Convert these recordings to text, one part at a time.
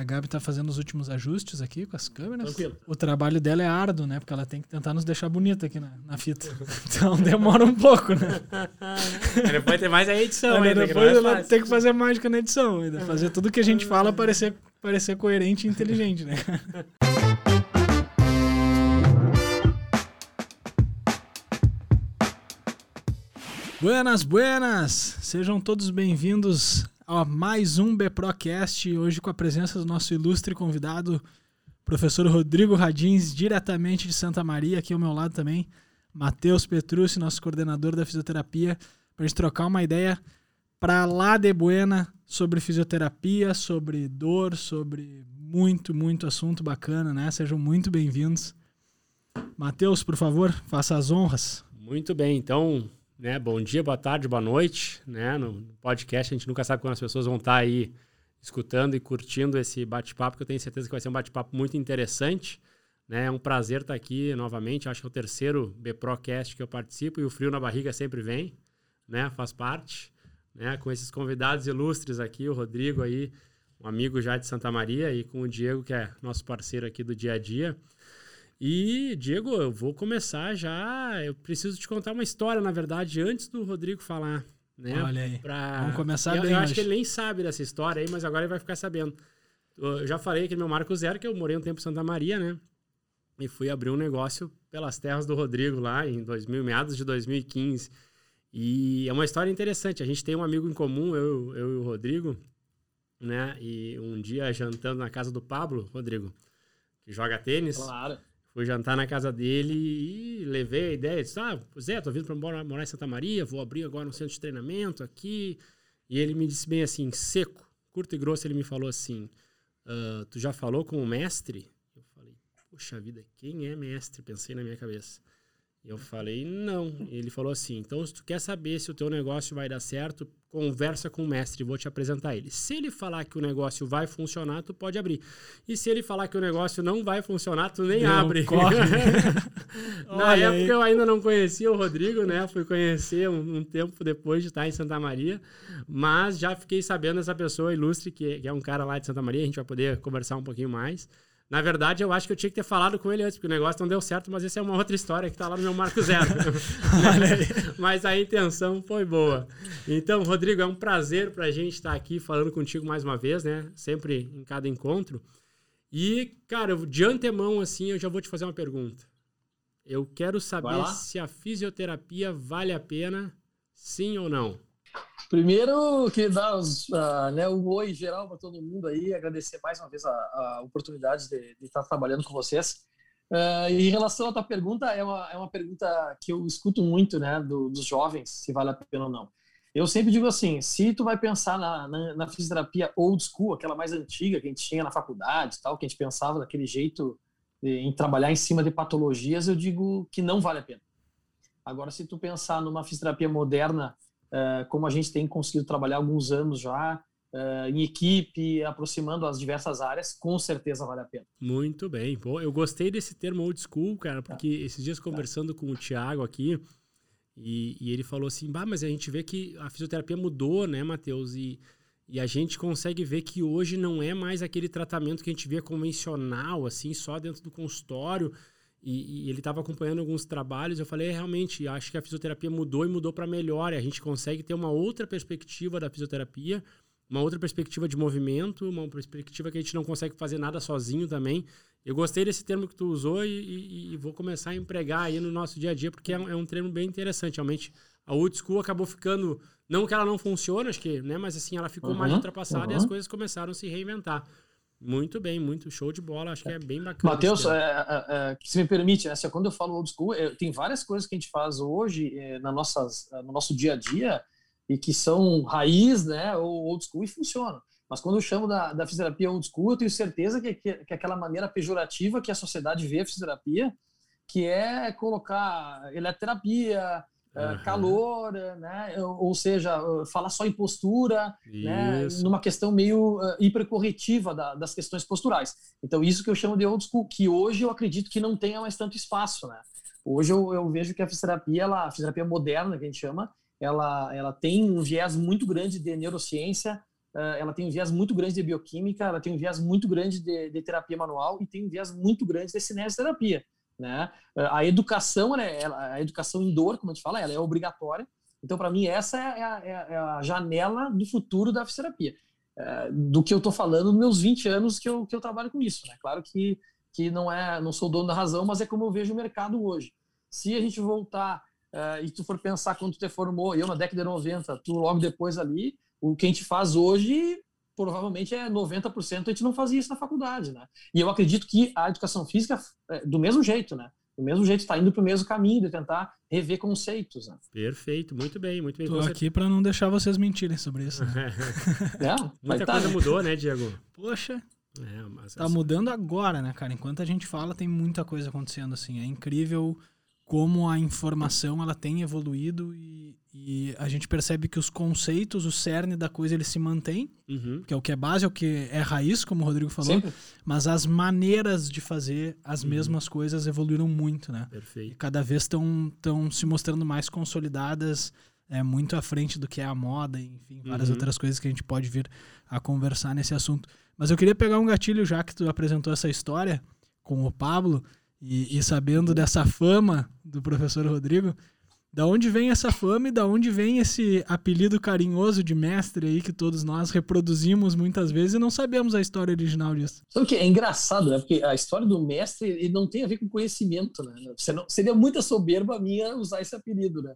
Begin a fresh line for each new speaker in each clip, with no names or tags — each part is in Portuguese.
A Gabi tá fazendo os últimos ajustes aqui com as câmeras.
Tranquilo.
O trabalho dela é árduo, né? Porque ela tem que tentar nos deixar bonita aqui na, na fita. Então demora um pouco, né?
depois tem mais a edição
Ainda
ainda.
depois
é
ela
fácil.
tem que fazer mágica na edição. Ainda fazer tudo que a gente fala parecer, parecer coerente e inteligente, né? Buenas, buenas! Sejam todos bem-vindos mais um BPROcast, hoje com a presença do nosso ilustre convidado, professor Rodrigo Radins, diretamente de Santa Maria, aqui ao meu lado também, Matheus Petrucci, nosso coordenador da fisioterapia, para a gente trocar uma ideia para lá de buena sobre fisioterapia, sobre dor, sobre muito, muito assunto bacana, né? Sejam muito bem-vindos. Matheus, por favor, faça as honras.
Muito bem, então, né, bom dia, boa tarde, boa noite, né? No podcast a gente nunca sabe quando as pessoas vão estar aí escutando e curtindo esse bate-papo, que eu tenho certeza que vai ser um bate-papo muito interessante, né? É um prazer estar aqui novamente, acho que é o terceiro BPROcast que eu participo e o frio na barriga sempre vem, né? Faz parte, né? Com esses convidados ilustres aqui, o Rodrigo aí, um amigo já de Santa Maria e com o Diego, que é nosso parceiro aqui do dia a dia. E, Diego, eu vou começar já. Eu preciso te contar uma história, na verdade, antes do Rodrigo falar. Né?
Olha aí.
Pra...
Vamos começar
eu,
bem
Eu acho
hoje.
que ele nem sabe dessa história aí, mas agora ele vai ficar sabendo. Eu já falei aqui no meu Marco Zero que eu morei um tempo em Santa Maria, né? E fui abrir um negócio pelas terras do Rodrigo lá em 2000, meados de 2015. E é uma história interessante. A gente tem um amigo em comum, eu, eu e o Rodrigo, né? E um dia jantando na casa do Pablo, Rodrigo, que joga tênis.
Claro.
Fui jantar na casa dele e levei a ideia. Disse, ah, Zé, tô vindo para morar, em Santa Maria, vou abrir agora um centro de treinamento aqui. E ele me disse bem assim, seco, curto e grosso, ele me falou assim, "Ah, tu já falou com o mestre? Eu falei, poxa vida, quem é mestre? Pensei na minha cabeça. Eu falei, não. Ele falou assim, então se tu quer saber se o teu negócio vai dar certo, conversa com o mestre, vou te apresentar ele. Se ele falar que o negócio vai funcionar, tu pode abrir. E se ele falar que o negócio não vai funcionar, tu nem
Não,
abre. Na época
aí.
eu ainda não conhecia o Rodrigo, né? Fui conhecer um, um tempo depois de estar em Santa Maria, mas já fiquei sabendo dessa pessoa ilustre, que, que é um cara lá de Santa Maria, a gente vai poder conversar um pouquinho mais. Na verdade, eu acho que eu tinha que ter falado com ele antes, porque o negócio não deu certo, mas essa é uma outra história que tá lá no meu Marco Zero. mas a intenção foi boa. Então, Rodrigo, é um prazer pra gente estar aqui falando contigo mais uma vez, né? Sempre em cada encontro. E, cara, de antemão, assim, eu já vou te fazer uma pergunta. Eu quero saber se a fisioterapia vale a pena, sim ou não.
Primeiro, queria dar os, ah, né, um oi geral para todo mundo aí, agradecer mais uma vez a, a oportunidade de, de estar trabalhando com vocês. E em relação à tua pergunta, é uma, é uma pergunta que eu escuto muito, né, do- dos jovens, se vale a pena ou não. Eu sempre digo assim, se tu vai pensar na, na, na fisioterapia old school, aquela mais antiga que a gente tinha na faculdade tal, que a gente pensava daquele jeito de- em trabalhar em cima de patologias, eu digo que não vale a pena. Agora, se tu pensar numa fisioterapia moderna, como a gente tem conseguido trabalhar alguns anos já, eh, em equipe, aproximando as diversas áreas, com certeza vale a pena.
Muito bem. Pô, eu gostei desse termo old school, cara, porque esses dias conversando com o Thiago aqui, e, e ele falou assim, bah, mas a gente vê que a fisioterapia mudou, né, Matheus? E, e a gente consegue ver que hoje não é mais aquele tratamento que a gente via convencional, assim, só dentro do consultório. E, e ele estava acompanhando alguns trabalhos. Eu falei, é, realmente, acho que a fisioterapia mudou e mudou para melhor. E a gente consegue ter uma outra perspectiva da fisioterapia, uma outra perspectiva de movimento, uma perspectiva que a gente não consegue fazer nada sozinho também. Eu gostei desse termo que tu usou e, e- e vou começar a empregar aí no nosso dia a dia, porque é, um- é um termo bem interessante. Realmente, a old school acabou ficando. Não que ela não funcione, acho que, né? Mas assim, ela ficou mais
Uhum,
ultrapassada e
uhum.
as coisas começaram a se reinventar. Muito bem, muito show de bola. Acho que é bem bacana.
Matheus, é, é, é, se me permite, né, se quando eu falo old school, é, tem várias coisas que a gente faz hoje é, na nossas, no nosso dia a dia e que são raiz, né, ou old school e funcionam. Mas quando eu chamo da, da fisioterapia old school, eu tenho certeza que, que, que é aquela maneira pejorativa que a sociedade vê a fisioterapia, que é colocar eletroterapia, eh,
Aham.
calor, né, ou seja, eh, falar só em postura, né, numa questão meio uh, hipercorretiva da- das questões posturais. Então, isso que eu chamo de old school, que hoje eu acredito que não tenha mais tanto espaço, né? Hoje eu, eu vejo que a fisioterapia, ela, a fisioterapia moderna, que a gente chama, ela, ela tem um viés muito grande de neurociência, ela tem um viés muito grande de bioquímica, ela tem um viés muito grande de, de terapia manual e tem um viés muito grande de cinesioterapia. Né? A educação, né, a educação em dor, como a gente fala, ela é obrigatória. Então, para mim, essa é a, é, é a, janela do futuro da fisioterapia. É, do que eu estou falando nos meus 20 anos que eu, que eu trabalho com isso. Né? Claro que, que não é não sou dono da razão, mas é como eu vejo o mercado hoje. Se a gente voltar uh, e tu for pensar quando tu te formou, eu na década de 90, tu logo depois ali, o que a gente faz hoje provavelmente é 90% a gente não fazia isso na faculdade, né? E eu acredito que a educação física é do mesmo jeito, né? Do mesmo jeito está indo para o mesmo caminho de tentar rever conceitos. Né?
Perfeito, muito bem, muito bem.
Estou aqui para não deixar vocês mentirem sobre isso. Né?
é, Muita tá, coisa né? mudou, né, Diego?
Poxa, é, mas tá assim... mudando agora, né, cara? Enquanto a gente fala, tem muita coisa acontecendo assim. É incrível como a informação ela tem evoluído e, e, a gente percebe que os conceitos, o cerne da coisa, ele se mantém, uhum. que é o que é base, é o que é raiz, como o Rodrigo falou, Sempre. mas as maneiras de fazer as uhum. mesmas coisas evoluíram muito, né?
Perfeito. E
cada vez estão se mostrando mais consolidadas, é, muito à frente do que é a moda, enfim, várias uhum. outras coisas que a gente pode vir a conversar nesse assunto. Mas eu queria pegar um gatilho, já que tu apresentou essa história com o Pablo, e, e, sabendo dessa fama do professor Rodrigo, da onde vem essa fama e da onde vem esse apelido carinhoso de mestre aí que todos nós reproduzimos muitas vezes e não sabemos a história original disso?
Sabe o que é engraçado, né? Porque a história do mestre ele não tem a ver com conhecimento, né? Seria muita soberba minha usar esse apelido, né?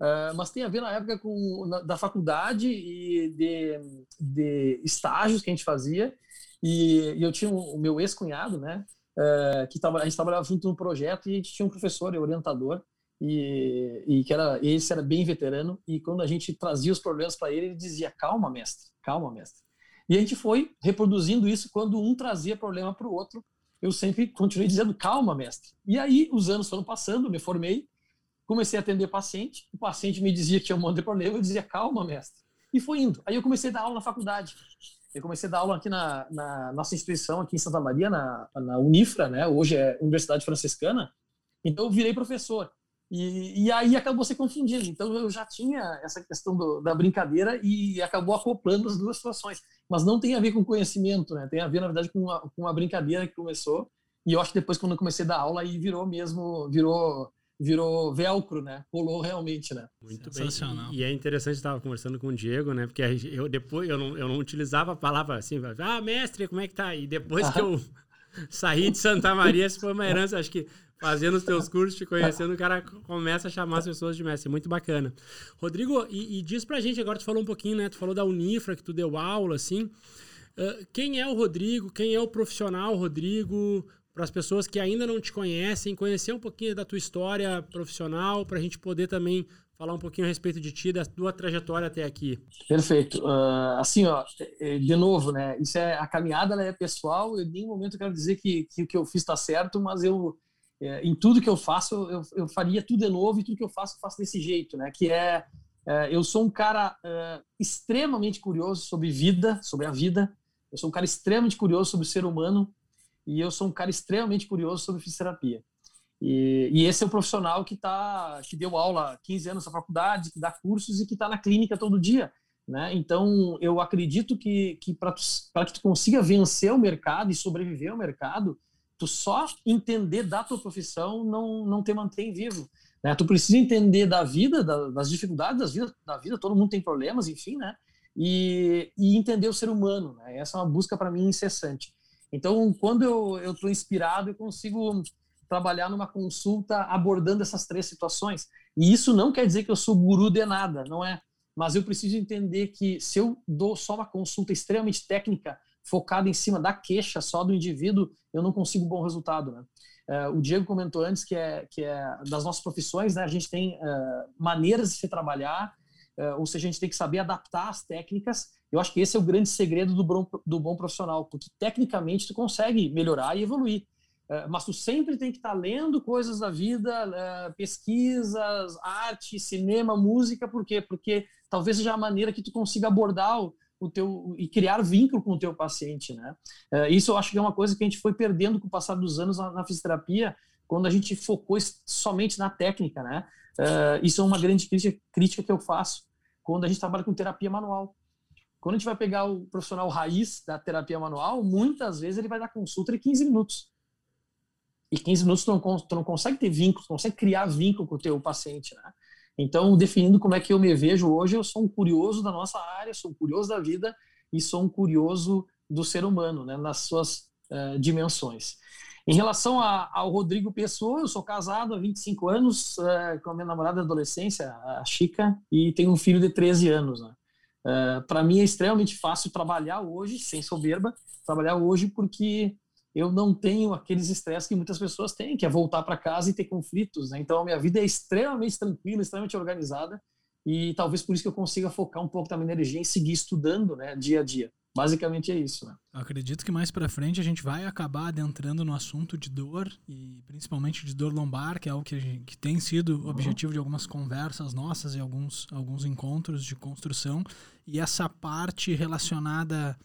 Uh, mas tem a ver na época com na, da faculdade e de, de estágios que a gente fazia e, e eu tinha o meu ex-cunhado, né? é, que tava, a gente trabalhava junto no projeto e a gente tinha um professor, orientador, e, e que era esse era bem veterano e quando a gente trazia os problemas para ele ele dizia calma mestre calma mestre. E a gente foi reproduzindo isso quando um trazia problema para o outro eu sempre continuei dizendo calma mestre. E aí os anos foram passando me formei comecei a atender paciente o paciente me dizia que tinha um monte de problema eu dizia calma mestre. E foi indo. Aí eu comecei a dar aula na faculdade. Eu comecei a dar aula aqui na, na nossa instituição, aqui em Santa Maria, na, na Unifra, né? hoje é Universidade Franciscana, então eu virei professor. E, e, aí acabou se confundindo. Então eu já tinha essa questão do, da brincadeira e acabou acoplando as duas situações. Mas não tem a ver com conhecimento, né? Tem a ver, na verdade, com a, com a brincadeira que começou. E eu acho que depois, quando eu comecei a dar aula, aí virou mesmo, virou virou velcro, né? Colou realmente, né?
Muito bem. E, e é interessante, estava conversando com o Diego, né? Porque eu depois eu não, eu não utilizava a palavra assim, ah, mestre, como é que tá? E depois que eu saí de Santa Maria, isso foi uma herança, acho que fazendo os teus cursos, te conhecendo, o cara começa a chamar as pessoas de mestre. Muito bacana. Rodrigo, e, e diz pra gente, agora tu falou um pouquinho, né? Tu falou da Unifra, que tu deu aula, assim. Uh, quem é o Rodrigo? Quem é o profissional Rodrigo? para as pessoas que ainda não te conhecem, conhecer um pouquinho da tua história profissional, para a gente poder também falar um pouquinho a respeito de ti, da tua trajetória até aqui.
Perfeito. Uh, assim, ó, é, de novo, né? Isso é a caminhada, é pessoal. Em nenhum momento eu quero dizer que, que o que eu fiz está certo, mas eu é, em tudo que eu faço eu, eu faria tudo de novo e tudo que eu faço eu faço desse jeito, né? Que é, é eu sou um cara é, extremamente curioso sobre vida, sobre a vida. Eu sou um cara extremamente curioso sobre o ser humano e eu sou um cara extremamente curioso sobre fisioterapia. E, e esse é o profissional que tá, que deu aula 15 anos na faculdade, que dá cursos e que está na clínica todo dia. Né? Então, eu acredito que, que para que tu consiga vencer o mercado e sobreviver ao mercado, tu só entender da tua profissão não, não te mantém vivo. Né? Tu precisa entender da vida, da, das dificuldades das vida, da vida, todo mundo tem problemas, enfim, né? E, e entender o ser humano. Né? Essa é uma busca para mim incessante. Então, quando eu estou inspirado, eu consigo trabalhar numa consulta abordando essas três situações. E isso não quer dizer que eu sou guru de nada, não é? Mas eu preciso entender que se eu dou só uma consulta extremamente técnica, focada em cima da queixa só do indivíduo, eu não consigo um bom resultado, né? Uh, o Diego comentou antes que é, que é das nossas profissões, né? A gente tem uh, maneiras de se trabalhar, uh, ou seja, a gente tem que saber adaptar as técnicas eu acho que esse é o grande segredo do bom, do bom profissional, porque tecnicamente tu consegue melhorar e evoluir. É, mas tu sempre tem que estar tá lendo coisas da vida, é, pesquisas, arte, cinema, música, por quê? Porque talvez seja a maneira que tu consiga abordar o, o teu e criar vínculo com o teu paciente, né? É, isso eu acho que é uma coisa que a gente foi perdendo com o passar dos anos na, na fisioterapia, quando a gente focou somente na técnica, né? Isso é uma grande crítica, crítica que eu faço quando a gente trabalha com terapia manual quando a gente vai pegar o profissional raiz da terapia manual, muitas vezes ele vai dar consulta de 15 minutos. E 15 minutos tu não, tu não consegue ter vínculo, tu não consegue criar vínculo com o teu paciente, né? Então, definindo como é que eu me vejo hoje, eu sou um curioso da nossa área, sou um curioso da vida e sou um curioso do ser humano, né, nas suas uh, dimensões. Em relação a, ao Rodrigo Pessoa, eu sou casado há 25 anos uh, com a minha namorada da adolescência, a Chica, e tenho um filho de 13 anos. Né? Uh, Para mim é extremamente fácil trabalhar hoje, sem soberba, trabalhar hoje porque eu não tenho aqueles estresses que muitas pessoas têm, que é voltar para casa e ter conflitos. Né? Então, a minha vida é extremamente tranquila, extremamente organizada, e talvez por isso que eu consiga focar um pouco da minha energia em seguir estudando né, dia a dia. Basicamente é isso. Né?
Acredito que mais para frente a gente vai acabar adentrando no assunto de dor, e principalmente de dor lombar, que é algo que, gente, que tem sido uhum. objetivo de algumas conversas nossas e alguns, alguns encontros de construção, e essa parte relacionada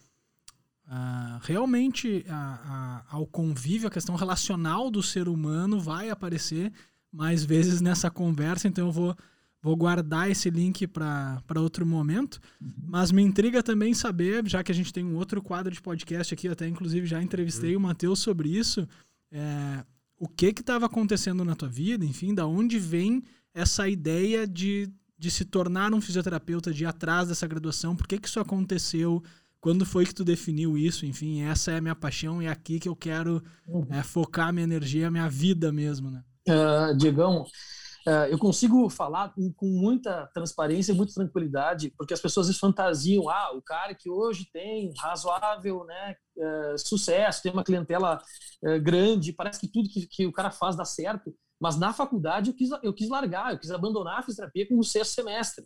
Uh, realmente a, a, ao convívio, a questão relacional do ser humano vai aparecer mais vezes nessa conversa, então eu vou, vou guardar esse link para outro momento. Uhum. Mas me intriga também saber, já que a gente tem um outro quadro de podcast aqui, até inclusive já entrevistei uhum. o Matheus sobre isso, é, o que estava acontecendo na tua vida, enfim, da onde vem essa ideia de, de se tornar um fisioterapeuta, de ir atrás dessa graduação, por que, que isso aconteceu? Quando foi que tu definiu isso? Enfim, essa é a minha paixão e é aqui que eu quero uhum. é, focar minha energia, minha vida mesmo, né?
Uh, Diegão, uh, eu consigo falar com, com, muita transparência e muita tranquilidade, porque as pessoas fantasiam, ah, o cara que hoje tem razoável né, uh, sucesso, tem uma clientela grande, parece que tudo que, que, o cara faz dá certo, mas na faculdade eu quis, eu quis largar, eu quis abandonar a fisioterapia com o sexto semestre.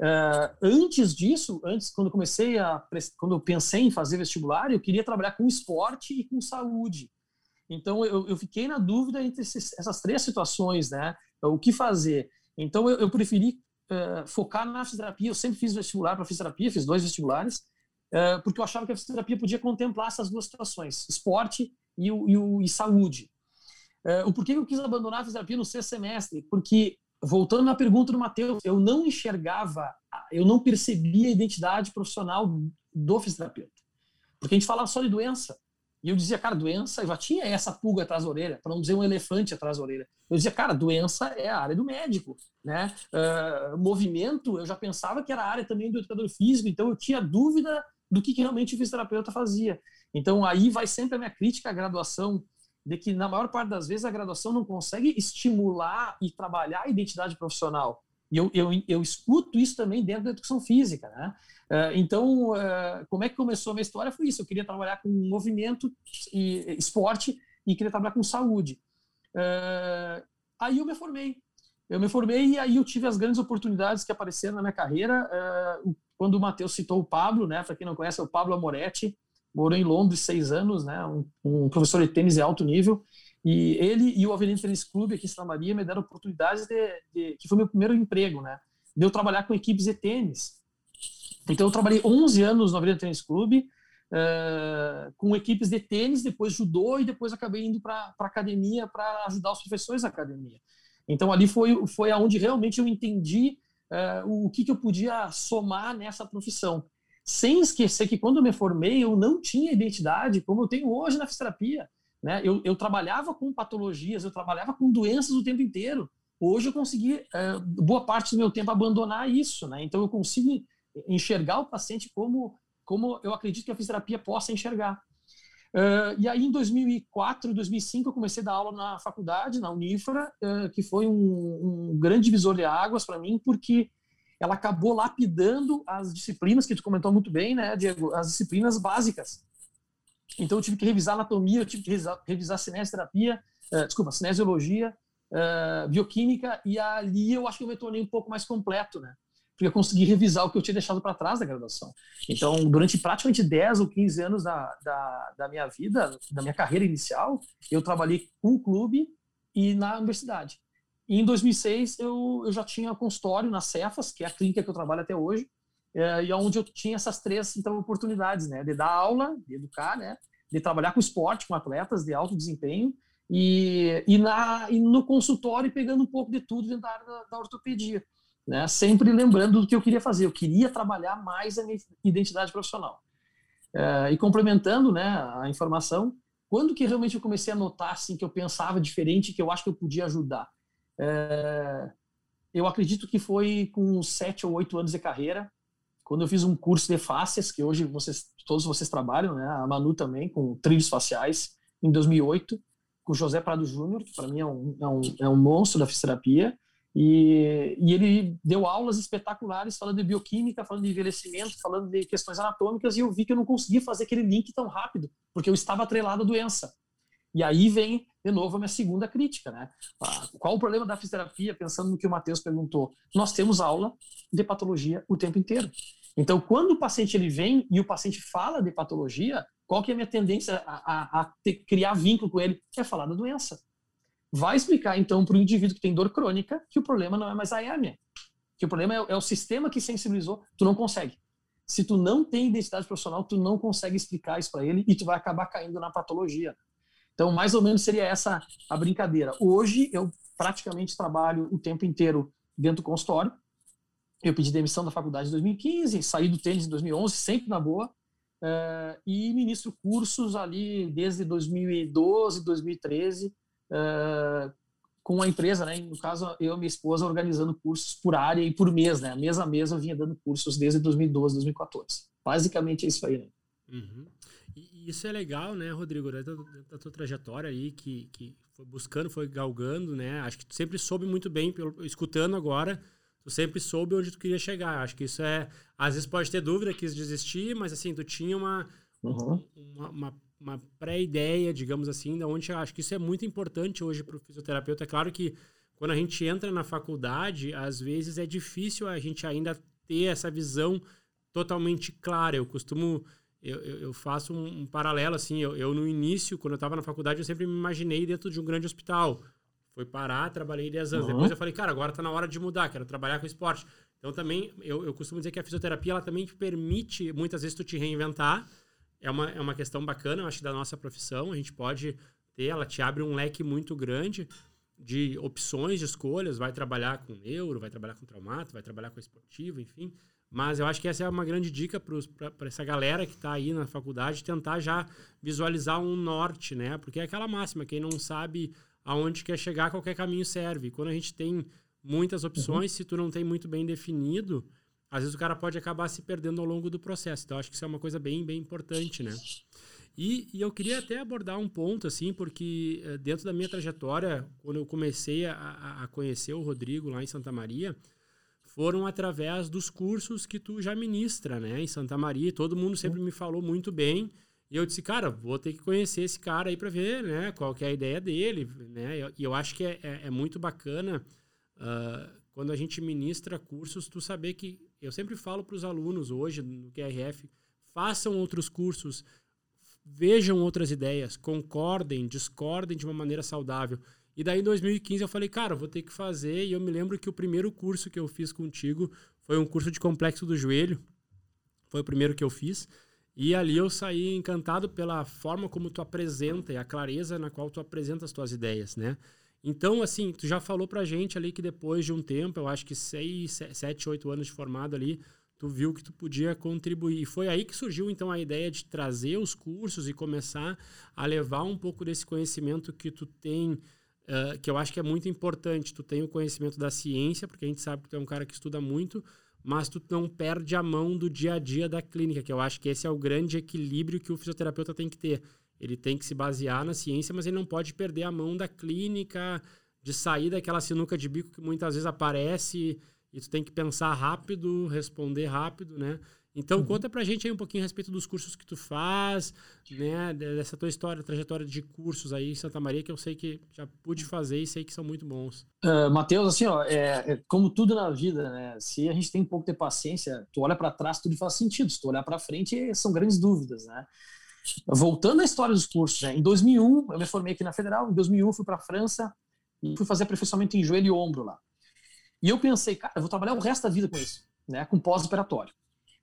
Uh, antes disso, antes quando comecei a quando eu pensei em fazer vestibular, eu queria trabalhar com esporte e com saúde. Então eu, eu fiquei na dúvida entre esses, essas três situações, né? O que fazer? Então eu, eu preferi uh, focar na fisioterapia. Eu sempre fiz vestibular para fisioterapia, fiz dois vestibulares, uh, porque eu achava que a fisioterapia podia contemplar essas duas situações, esporte e, o, e, o, e saúde. o porquê eu quis abandonar a fisioterapia no sexto semestre? Porque voltando à pergunta do Matheus, eu não enxergava, eu não percebia a identidade profissional do fisioterapeuta. Porque a gente falava só de doença. E eu dizia, cara, doença, eu já tinha essa pulga atrás da orelha, para não dizer um elefante atrás da orelha. Eu dizia, cara, doença é a área do médico, né? Uh, movimento, eu já pensava que era a área também do educador físico, então eu tinha dúvida do que, que realmente o fisioterapeuta fazia. Então aí vai sempre a minha crítica à graduação de que, na maior parte das vezes, a graduação não consegue estimular e trabalhar a identidade profissional. E eu, eu, eu escuto isso também dentro da educação física. Né? Uh, então, uh, como é que começou a minha história? Foi isso. Eu queria trabalhar com movimento e esporte e queria trabalhar com saúde. Uh, aí eu me formei. Eu me formei e aí eu tive as grandes oportunidades que apareceram na minha carreira. quando o Matheus citou o Pablo, né? Para quem não conhece, é o Pablo Amoretti morou em Londres seis anos, né, um, um, professor de tênis de alto nível, e ele e o Avenida Tênis Clube aqui em Santa Maria me deram oportunidades de, de, que foi meu primeiro emprego, né, de eu trabalhar com equipes de tênis. Então eu trabalhei 11 anos no Avenida Tênis Clube, uh, com equipes de tênis, depois judô e depois acabei indo para a academia para ajudar os professores da academia. Então ali foi foi aonde realmente eu entendi uh, o que, que eu podia somar nessa profissão sem esquecer que quando eu me formei eu não tinha identidade como eu tenho hoje na fisioterapia. Né? Eu, eu trabalhava com patologias, eu trabalhava com doenças o tempo inteiro. Hoje eu consegui, é, boa parte do meu tempo, abandonar isso. Né? Então eu consigo enxergar o paciente como, como eu acredito que a fisioterapia possa enxergar. Uh, e aí, em 2004, 2005, eu comecei a dar aula na faculdade, na Unifra, uh, que foi um, um grande divisor de águas para mim, porque ela acabou lapidando as disciplinas que tu comentou muito bem, né, Diego? As disciplinas básicas. Então eu tive que revisar anatomia, eu tive que revisar, cinesioterapia, uh, desculpa, cinesiologia, uh, bioquímica, e ali eu acho que eu me tornei um pouco mais completo, né? Porque eu consegui revisar o que eu tinha deixado para trás da graduação. Então, durante praticamente 10 ou 15 anos da, da, da minha vida, da minha carreira inicial, eu trabalhei com o clube e na universidade. Em 2006 eu, eu já tinha consultório na Cefas, que é a clínica que eu trabalho até hoje, é, e onde eu tinha essas três então oportunidades, né, de dar aula, de educar, né, de trabalhar com esporte, com atletas de alto desempenho e, e, na, e no consultório pegando um pouco de tudo dentro da área da, da ortopedia. né? Sempre lembrando do que eu queria fazer. Eu queria trabalhar mais a minha identidade profissional. É, e complementando, né, a informação, quando que realmente eu comecei a notar assim que eu pensava diferente, que eu acho que eu podia ajudar? É, eu acredito que foi com sete ou oito anos de carreira, quando eu fiz um curso de fáscias, que hoje vocês, todos vocês trabalham, né? A Manu também, com trilhos faciais, em 2008, com José Prado Júnior, que para mim é um, é, um, é um monstro da fisioterapia. E, e, ele deu aulas espetaculares falando de bioquímica, falando de envelhecimento, falando de questões anatômicas, e eu vi que eu não conseguia fazer aquele link tão rápido, porque eu estava atrelado à doença. E aí vem, de novo, a minha segunda crítica. Né? Ah, qual o problema da fisioterapia, pensando no que o Matheus perguntou? Nós temos aula de patologia o tempo inteiro. Então, quando o paciente ele vem e o paciente fala de patologia, qual que é a minha tendência a, a, a ter, criar vínculo com ele? É falar da doença. Vai explicar, então, para o indivíduo que tem dor crônica que o problema não é mais a hérnia, que o problema é, é o sistema que sensibilizou, tu não consegue. Se tu não tem identidade profissional, tu não consegue explicar isso para ele e tu vai acabar caindo na patologia. Então, mais ou menos seria essa a brincadeira. Hoje, eu praticamente trabalho o tempo inteiro dentro do consultório. Eu pedi demissão da faculdade em 2015, saí do tênis em 2011, sempre na boa, uh, e ministro cursos ali desde 2012, 2013, uh, com a empresa, né? No caso, eu e minha esposa organizando cursos por área e por mês, né? Mês a mês eu vinha dando cursos desde 2012, 2014. Basicamente é isso aí, né?
Uhum. Isso é legal, né, Rodrigo, da, da tua trajetória aí, que, que foi buscando, foi galgando, né? Acho que tu sempre soube muito bem, pelo, escutando agora, tu sempre soube onde tu queria chegar. Acho que isso é. Às vezes pode ter dúvida, quis desistir, mas assim, tu tinha uma, uhum. uma, uma, uma pré-ideia, digamos assim, da onde acho que isso é muito importante hoje para o fisioterapeuta. É claro que quando a gente entra na faculdade, às vezes é difícil a gente ainda ter essa visão totalmente clara. Eu costumo eu, eu, faço um, um, paralelo, assim, eu, eu, no início, quando eu estava na faculdade, eu sempre me imaginei dentro de um grande hospital. Foi parar, trabalhei 10 anos. Uhum. Depois eu falei, cara, agora está na hora de mudar, quero trabalhar com esporte. Então também, eu, eu costumo dizer que a fisioterapia, ela também te permite, muitas vezes, tu te reinventar. É uma, é uma questão bacana, eu acho, da nossa profissão. A gente pode ter, ela te abre um leque muito grande de opções de escolhas. Vai trabalhar com neuro, vai trabalhar com traumato, vai trabalhar com esportivo, enfim. Mas eu acho que essa é uma grande dica para essa galera que está aí na faculdade tentar já visualizar um norte, né? Porque é aquela máxima, quem não sabe aonde quer chegar, qualquer caminho serve. Quando a gente tem muitas opções, uhum. se tu não tem muito bem definido, às vezes o cara pode acabar se perdendo ao longo do processo. Então, acho que isso é uma coisa bem, bem importante, né? E, e, eu queria até abordar um ponto, assim, porque eh, dentro da minha trajetória, quando eu comecei a, a conhecer o Rodrigo lá em Santa Maria, foram através dos cursos que tu já ministra, né, em Santa Maria. Todo mundo sempre me falou muito bem. E eu disse, cara, vou ter que conhecer esse cara aí para ver, né, qual que é a ideia dele, né? E eu, acho que é, é, é muito bacana uh, quando a gente ministra cursos, tu saber que eu sempre falo para os alunos hoje no QRF, façam outros cursos, vejam outras ideias, concordem, discordem de uma maneira saudável. E daí em 2015 eu falei, cara, vou ter que fazer. E eu me lembro que o primeiro curso que eu fiz contigo foi um curso de complexo do joelho. Foi o primeiro que eu fiz. E ali eu saí encantado pela forma como tu apresenta e a clareza na qual tu apresenta as tuas ideias, né? Então, assim, tu já falou pra gente ali que depois de um tempo, eu acho que seis, sete, oito anos de formado ali, tu viu que tu podia contribuir. E foi aí que surgiu, então, a ideia de trazer os cursos e começar a levar um pouco desse conhecimento que tu tem uh, que eu acho que é muito importante. Tu tem o conhecimento da ciência, porque a gente sabe que tu é um cara que estuda muito, mas tu não perde a mão do dia a dia da clínica, que eu acho que esse é o grande equilíbrio que o fisioterapeuta tem que ter. Ele tem que se basear na ciência, mas ele não pode perder a mão da clínica, de sair daquela sinuca de bico que muitas vezes aparece e tu tem que pensar rápido, responder rápido, né? Então, uhum. conta pra gente aí um pouquinho a respeito dos cursos que tu faz, né? Dessa tua história, trajetória de cursos aí em Santa Maria, que eu sei que já pude fazer e sei que são muito bons.
Uh, Matheus, assim, ó, é, é, como tudo na vida, né? Se a gente tem um pouco de paciência, tu olha para trás, tudo faz sentido. Se tu olhar para frente, são grandes dúvidas, né? Voltando à história dos cursos, né? em 2001, eu me formei aqui na Federal, em 2001 fui para a França e fui fazer aperfeiçoamento em joelho e ombro lá. E eu pensei, cara, eu vou trabalhar o resto da vida com isso, né? Com pós-operatório.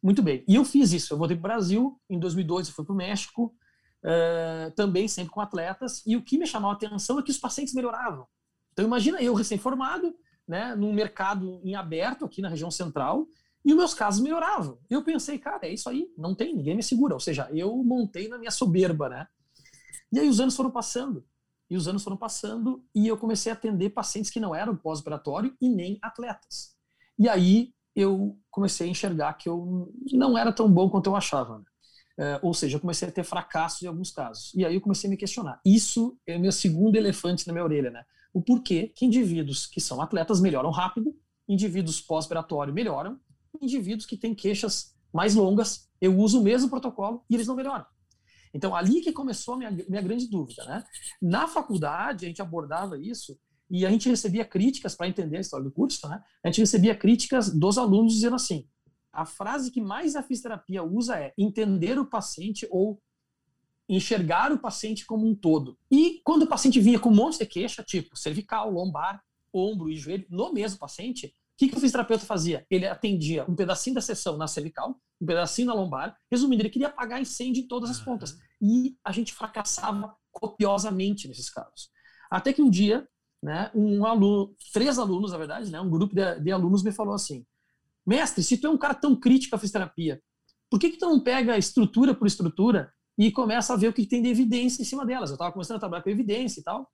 Muito bem. E eu fiz isso. Eu voltei para o Brasil, em 2002 eu fui para o México, uh, também sempre com atletas, e o que me chamou a atenção é que os pacientes melhoravam. Então imagina eu recém-formado, né, num mercado em aberto aqui na região central, e os meus casos melhoravam. Eu pensei, cara, é isso aí, não tem, ninguém me segura. Ou seja, eu montei na minha soberba, né? E aí os anos foram passando, e os anos foram passando, e eu comecei a atender pacientes que não eram pós-operatório e nem atletas. E aí eu comecei a enxergar que eu não era tão bom quanto eu achava. Né? É, ou seja, eu comecei a ter fracassos em alguns casos. E aí eu comecei a me questionar. Isso é o meu segundo elefante na minha orelha, né? O porquê que indivíduos que são atletas melhoram rápido, indivíduos pós-operatório melhoram, indivíduos que têm queixas mais longas, eu uso o mesmo protocolo e eles não melhoram. Então, ali que começou a minha, minha grande dúvida. Né? Na faculdade, a gente abordava isso e a gente recebia críticas para entender a história do curso. Né? A gente recebia críticas dos alunos dizendo assim: a frase que mais a fisioterapia usa é entender o paciente ou enxergar o paciente como um todo. E quando o paciente vinha com um monte de queixa, tipo cervical, lombar, ombro e joelho, no mesmo paciente, que, que o fisioterapeuta fazia? Ele atendia um pedacinho da sessão na cervical, um pedacinho na lombar. Resumindo, ele queria apagar incêndio em todas as pontas. E a gente fracassava copiosamente nesses casos. Até que um dia, né, um aluno, três alunos, na verdade, né, um grupo de, de alunos me falou assim: Mestre, se tu é um cara tão crítico à fisioterapia, por que, que tu não pega estrutura por estrutura e começa a ver o que tem de evidência em cima delas? Eu estava começando a trabalhar com evidência e tal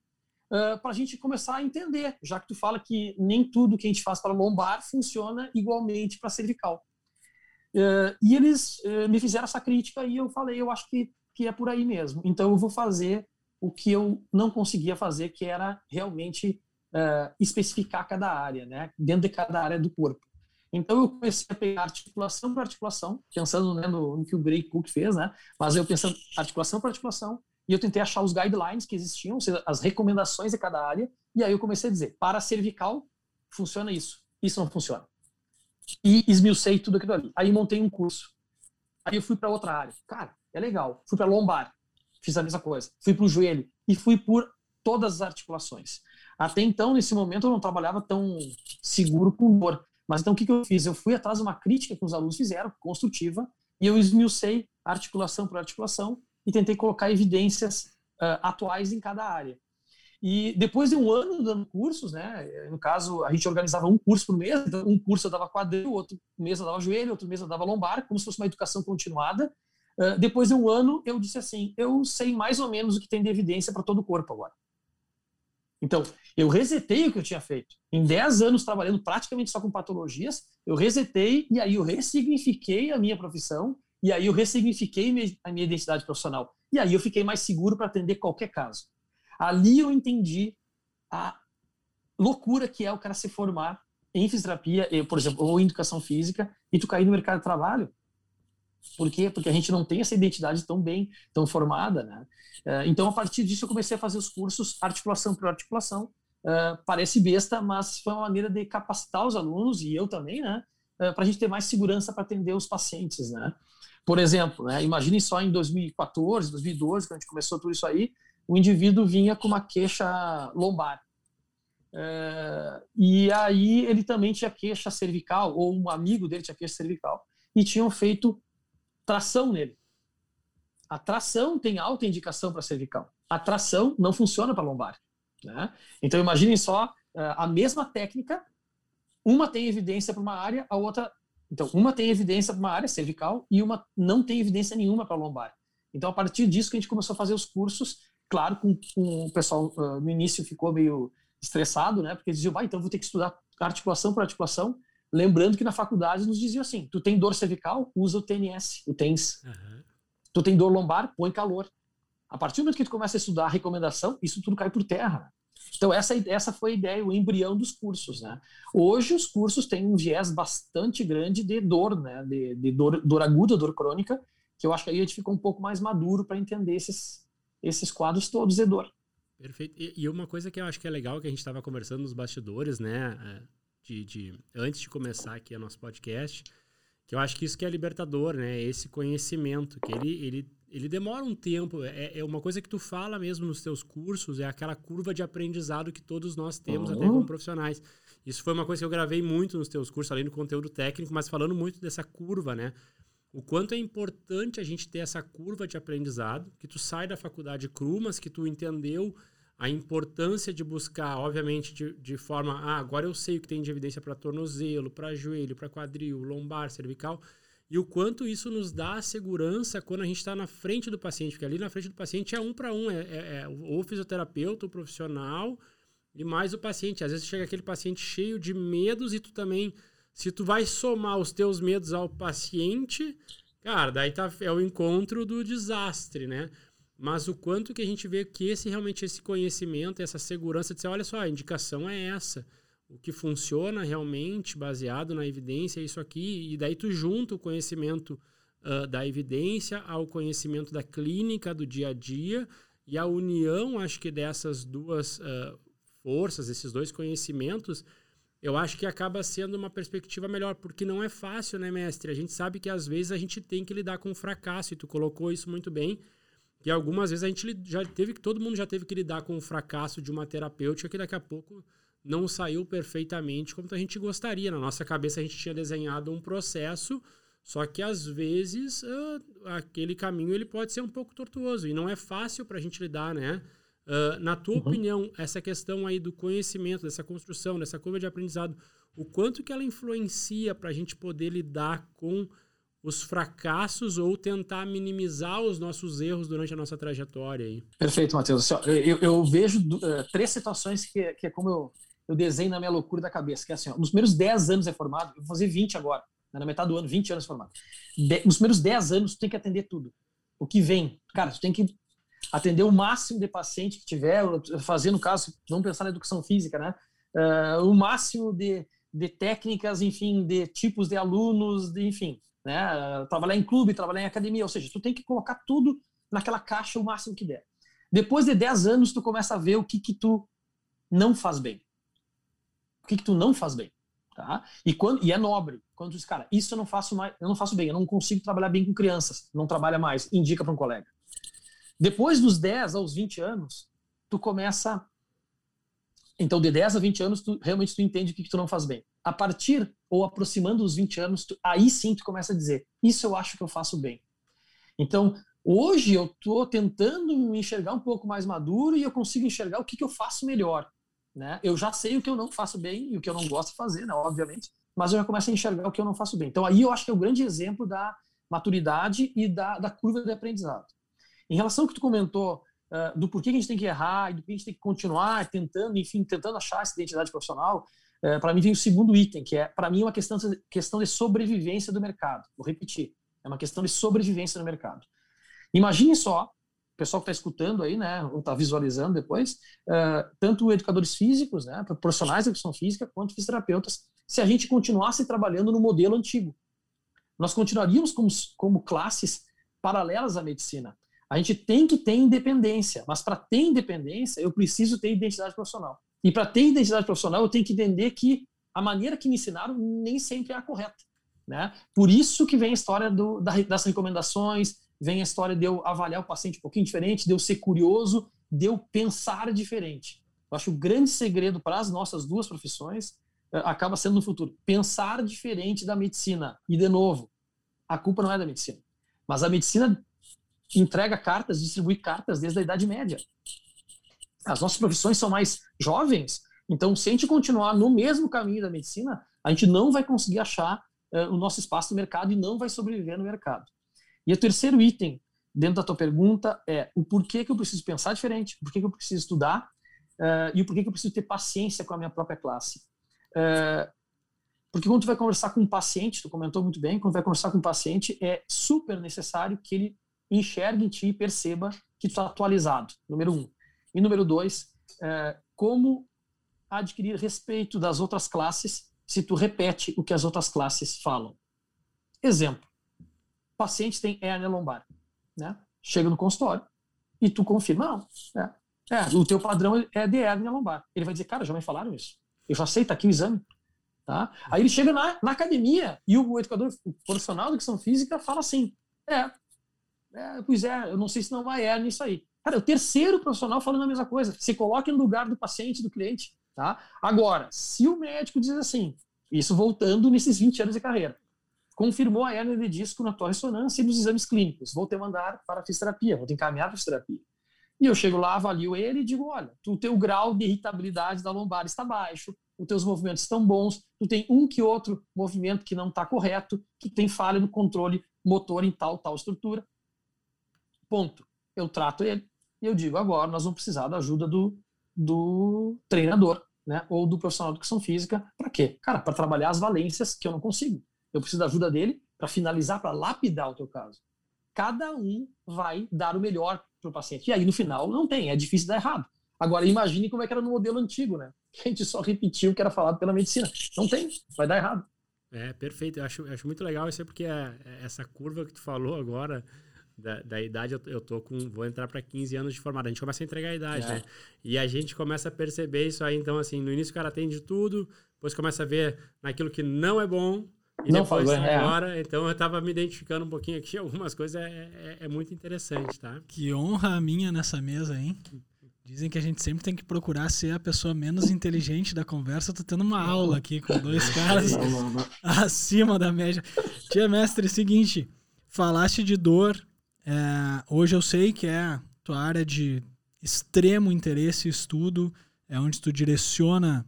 uh, para a gente começar a entender, já que tu fala que nem tudo que a gente faz para lombar funciona igualmente para cervical. Uh, e eles uh, me fizeram essa crítica e eu falei, eu acho que, que é por aí mesmo. Então eu vou fazer o que eu não conseguia fazer, que era realmente especificar cada área, né, dentro de cada área do corpo. Então eu comecei a pegar articulação por articulação, pensando né, no, no, que o Gray Cook fez, né? Mas eu pensando articulação por articulação, e eu tentei achar os guidelines que existiam, seja, as recomendações de cada área, e aí eu comecei a dizer, para cervical, funciona isso, isso não funciona. E esmiucei tudo aquilo ali. Aí montei um curso. Aí eu fui para outra área. Cara, é legal. Fui para lombar, fiz a mesma coisa. Fui para o joelho e fui por todas as articulações. Até então, nesse momento, eu não trabalhava tão seguro com dor. Mas então o que, que eu fiz? Eu fui atrás de uma crítica que os alunos fizeram, construtiva, e eu esmiucei articulação por articulação e tentei colocar evidências uh, atuais em cada área. E depois de um ano dando cursos, né, no caso, a gente organizava um curso por mês, então um curso eu dava quadril, outro mês eu dava joelho, outro mês eu dava lombar, como se fosse uma educação continuada. Uh, depois de um ano, eu disse assim: eu sei mais ou menos o que tem de evidência para todo o corpo agora. Então, eu resetei o que eu tinha feito. Em 10 anos trabalhando praticamente só com patologias, eu resetei e aí eu ressignifiquei a minha profissão e aí eu ressignifiquei a minha identidade profissional. E aí eu fiquei mais seguro para atender qualquer caso. Ali eu entendi a loucura que é o cara se formar em fisioterapia, por exemplo, ou em educação física, e tu cair no mercado de trabalho. Por quê? Porque a gente não tem essa identidade tão bem, tão formada, né? É, então, a partir disso, eu comecei a fazer os cursos articulação por articulação. É, parece besta, mas foi uma maneira de capacitar os alunos, e eu também, né? É, para a gente ter mais segurança para atender os pacientes, né? Por exemplo, né, imagine só em 2014, 2012, quando a gente começou tudo isso aí, o indivíduo vinha com uma queixa lombar. E aí ele também tinha queixa cervical, ou um amigo dele tinha queixa cervical, e tinham feito tração nele. A tração tem alta indicação para cervical. A tração não funciona para lombar. Né? Então imaginem só é, a mesma técnica, uma tem evidência para uma área, a outra então, uma tem evidência para uma área cervical e uma não tem evidência nenhuma para lombar. Então, a partir disso que a gente começou a fazer os cursos, claro, com, com o pessoal uh, no início ficou meio estressado, né? Porque diziam, vai, então vou ter que estudar articulação por articulação. Lembrando que na faculdade nos diziam assim: tu tem dor cervical, usa o TNS, o TENS. Uhum. Tu tem dor lombar, põe calor. A partir do momento que tu começa a estudar a recomendação, isso tudo cai por terra. Então, essa, essa foi a ideia, o embrião dos cursos. Né? Hoje, os cursos têm um viés bastante grande de dor, né? de, de dor, dor aguda, dor crônica, que eu acho que aí a gente fica um pouco mais maduro para entender esses, esses quadros todos de dor.
Perfeito. E, e, uma coisa que eu acho que é legal, que a gente estava conversando nos bastidores, né? De, de, antes de começar aqui o nosso podcast, que eu acho que isso que é libertador, né? Esse conhecimento, que ele, ele ele demora um tempo. É, é, uma coisa que tu fala mesmo nos teus cursos, é aquela curva de aprendizado que todos nós temos, uhum. até como profissionais. Isso foi uma coisa que eu gravei muito nos teus cursos, além do conteúdo técnico, mas falando muito dessa curva, né? O quanto é importante a gente ter essa curva de aprendizado, que tu sai da faculdade cru, mas que tu entendeu a importância de buscar, obviamente, de, de forma. Ah, agora eu sei o que tem de evidência para tornozelo, para joelho, para quadril, lombar, cervical. E o quanto isso nos dá segurança quando a gente está na frente do paciente, porque ali na frente do paciente é um para um, é, é, é, o fisioterapeuta, o profissional e mais o paciente. Às vezes chega aquele paciente cheio de medos e tu também, se tu vai somar os teus medos ao paciente, cara, daí tá, é o encontro do desastre, né? Mas o quanto que a gente vê que esse realmente esse conhecimento, essa segurança de dizer, olha só, a indicação é essa. O que funciona realmente, baseado na evidência, é isso aqui, e daí tu junta o conhecimento uh, da evidência ao conhecimento da clínica do dia a dia, e a união, acho que dessas duas uh, forças, esses dois conhecimentos, eu acho que acaba sendo uma perspectiva melhor, porque não é fácil, né, mestre? A gente sabe que às vezes a gente tem que lidar com fracasso, e tu colocou isso muito bem, que algumas vezes a gente já teve que todo mundo já teve que lidar com o fracasso de uma terapêutica que daqui a pouco não saiu perfeitamente como a gente gostaria. Na nossa cabeça a gente tinha desenhado um processo, só que às vezes uh, aquele caminho ele pode ser um pouco tortuoso e não é fácil para a gente lidar, né? Uh, na tua uhum. opinião, essa questão aí do conhecimento, dessa construção, dessa curva de aprendizado, o quanto que ela influencia para a gente poder lidar com os fracassos ou tentar minimizar os nossos erros durante a nossa trajetória. Aí.
Perfeito, Matheus. Assim, eu, eu, vejo uh, três situações que, que é como eu, eu desenho na minha loucura da cabeça, que é assim, ó, nos primeiros 10 anos é formado, eu vou fazer 20 agora, né, na metade do ano, 20 anos formado. De, nos primeiros 10 anos, tu tem que atender tudo. O que vem, cara, tu tem que atender o máximo de paciente que tiver, fazer, no caso, vamos pensar na educação física, né? Uh, o máximo de, de técnicas, enfim, de tipos de alunos, de, enfim, né? Trabalhar em clube, trabalhar em academia, ou seja, tu tem que colocar tudo naquela caixa o máximo que der. Depois de 10 anos, tu começa a ver o que que tu não faz bem. O que que tu não faz bem, tá? E quando e é nobre, quando tu diz, cara, isso eu não faço mais, eu não faço bem, eu não consigo trabalhar bem com crianças, não trabalha mais, indica para um colega. Depois dos 10 aos 20 anos, tu começa então, de 10 a 20 anos, tu, realmente tu entende o que, que tu não faz bem. A partir ou aproximando dos 20 anos, tu, aí sim tu começa a dizer: Isso eu acho que eu faço bem. Então, hoje eu estou tentando me enxergar um pouco mais maduro e eu consigo enxergar o que, que eu faço melhor. Né? Eu já sei o que eu não faço bem e o que eu não gosto de fazer, né, obviamente, mas eu já começo a enxergar o que eu não faço bem. Então, aí eu acho que é o grande exemplo da maturidade e da, da curva de aprendizado. Em relação ao que tu comentou uh, do porquê que a gente tem que errar e do que a gente tem que continuar tentando, enfim, tentando achar essa identidade profissional, uh, para mim vem o segundo item, que é, para mim, uma questão, questão de sobrevivência do mercado. Vou repetir, é uma questão de sobrevivência no mercado. Imagine só, o pessoal que está escutando aí, né, ou está visualizando depois, uh, tanto educadores físicos, né, profissionais de educação física, quanto fisioterapeutas, se a gente continuasse trabalhando no modelo antigo. Nós continuaríamos como, como classes paralelas à medicina. A gente tem que ter independência, mas para ter independência, eu preciso ter identidade profissional. E para ter identidade profissional, eu tenho que entender que a maneira que me ensinaram nem sempre é a correta. Né? Por isso que vem a história do, das recomendações, vem a história de eu avaliar o paciente um pouquinho diferente, de eu ser curioso, de eu pensar diferente. Eu acho que o grande segredo para as nossas duas profissões eh, acaba sendo no futuro pensar diferente da medicina. E, de novo, a culpa não é da medicina. Mas a medicina entrega cartas, distribui cartas desde a Idade Média. As nossas profissões são mais jovens, então se a gente continuar no mesmo caminho da medicina, a gente não vai conseguir achar uh, o nosso espaço no mercado e não vai sobreviver no mercado. E o terceiro item dentro da tua pergunta é o porquê que eu preciso pensar diferente, por que eu preciso estudar uh, e o porquê que eu preciso ter paciência com a minha própria classe. Uh, porque quando tu vai conversar com um paciente, tu comentou muito bem, quando vai conversar com um paciente, é super necessário que ele enxergue em ti e perceba que tu está atualizado, número um. E número dois, é, como adquirir respeito das outras classes se tu repete o que as outras classes falam. Exemplo, paciente tem hérnia lombar, né? Chega no consultório e tu confirma, não, é, é, o teu padrão é de hérnia lombar. Ele vai dizer, cara, já me falaram isso. Eu já sei, tá aqui o exame. Tá? Aí ele chega na, na academia e o educador o profissional de educação física fala assim, é, é, pois é, eu não sei se não vai errar nisso aí. Cara, o terceiro profissional falando a mesma coisa. Se coloque no lugar do paciente, do cliente. Tá? Agora, se o médico diz assim, isso voltando nesses 20 anos de carreira, confirmou a hernia de disco na tua ressonância e nos exames clínicos, vou te mandar para a fisioterapia, vou te encaminhar para a fisioterapia. E eu chego lá, avalio ele e digo: olha, o teu grau de irritabilidade da lombar está baixo, os teus movimentos estão bons, tu tem um que outro movimento que não está correto, que tem falha no controle motor em tal, tal estrutura. Ponto. Eu trato ele e eu digo: agora nós vamos precisar da ajuda do, do treinador, né? Ou do profissional de educação física. Para quê? Cara, para trabalhar as valências que eu não consigo. Eu preciso da ajuda dele para finalizar, para lapidar o teu caso. Cada um vai dar o melhor para o paciente. E aí, no final, não tem, é difícil dar errado. Agora, imagine como é que era no modelo antigo, né? A gente só repetiu o que era falado pela medicina. Não tem, vai dar errado.
É, perfeito. Eu acho, eu acho muito legal isso porque é, é essa curva que tu falou agora, da, da idade, eu, eu tô com. Vou entrar para 15 anos de formado. A gente começa a entregar a idade, é. né? E a gente começa a perceber isso aí. Então, assim, no início o cara tem de tudo, depois começa a ver naquilo que não é bom, e não depois falou, é. agora, é. então eu estava me identificando um pouquinho aqui, algumas coisas é, é, é, muito interessante, tá?
Que honra a minha nessa mesa, hein? Dizem que a gente sempre tem que procurar ser a pessoa menos inteligente da conversa. Eu tô tendo uma aula aqui com dois caras acima da média. Tia mestre, seguinte, falaste de dor. É, hoje eu sei que é tua área de extremo interesse e estudo, é onde tu direciona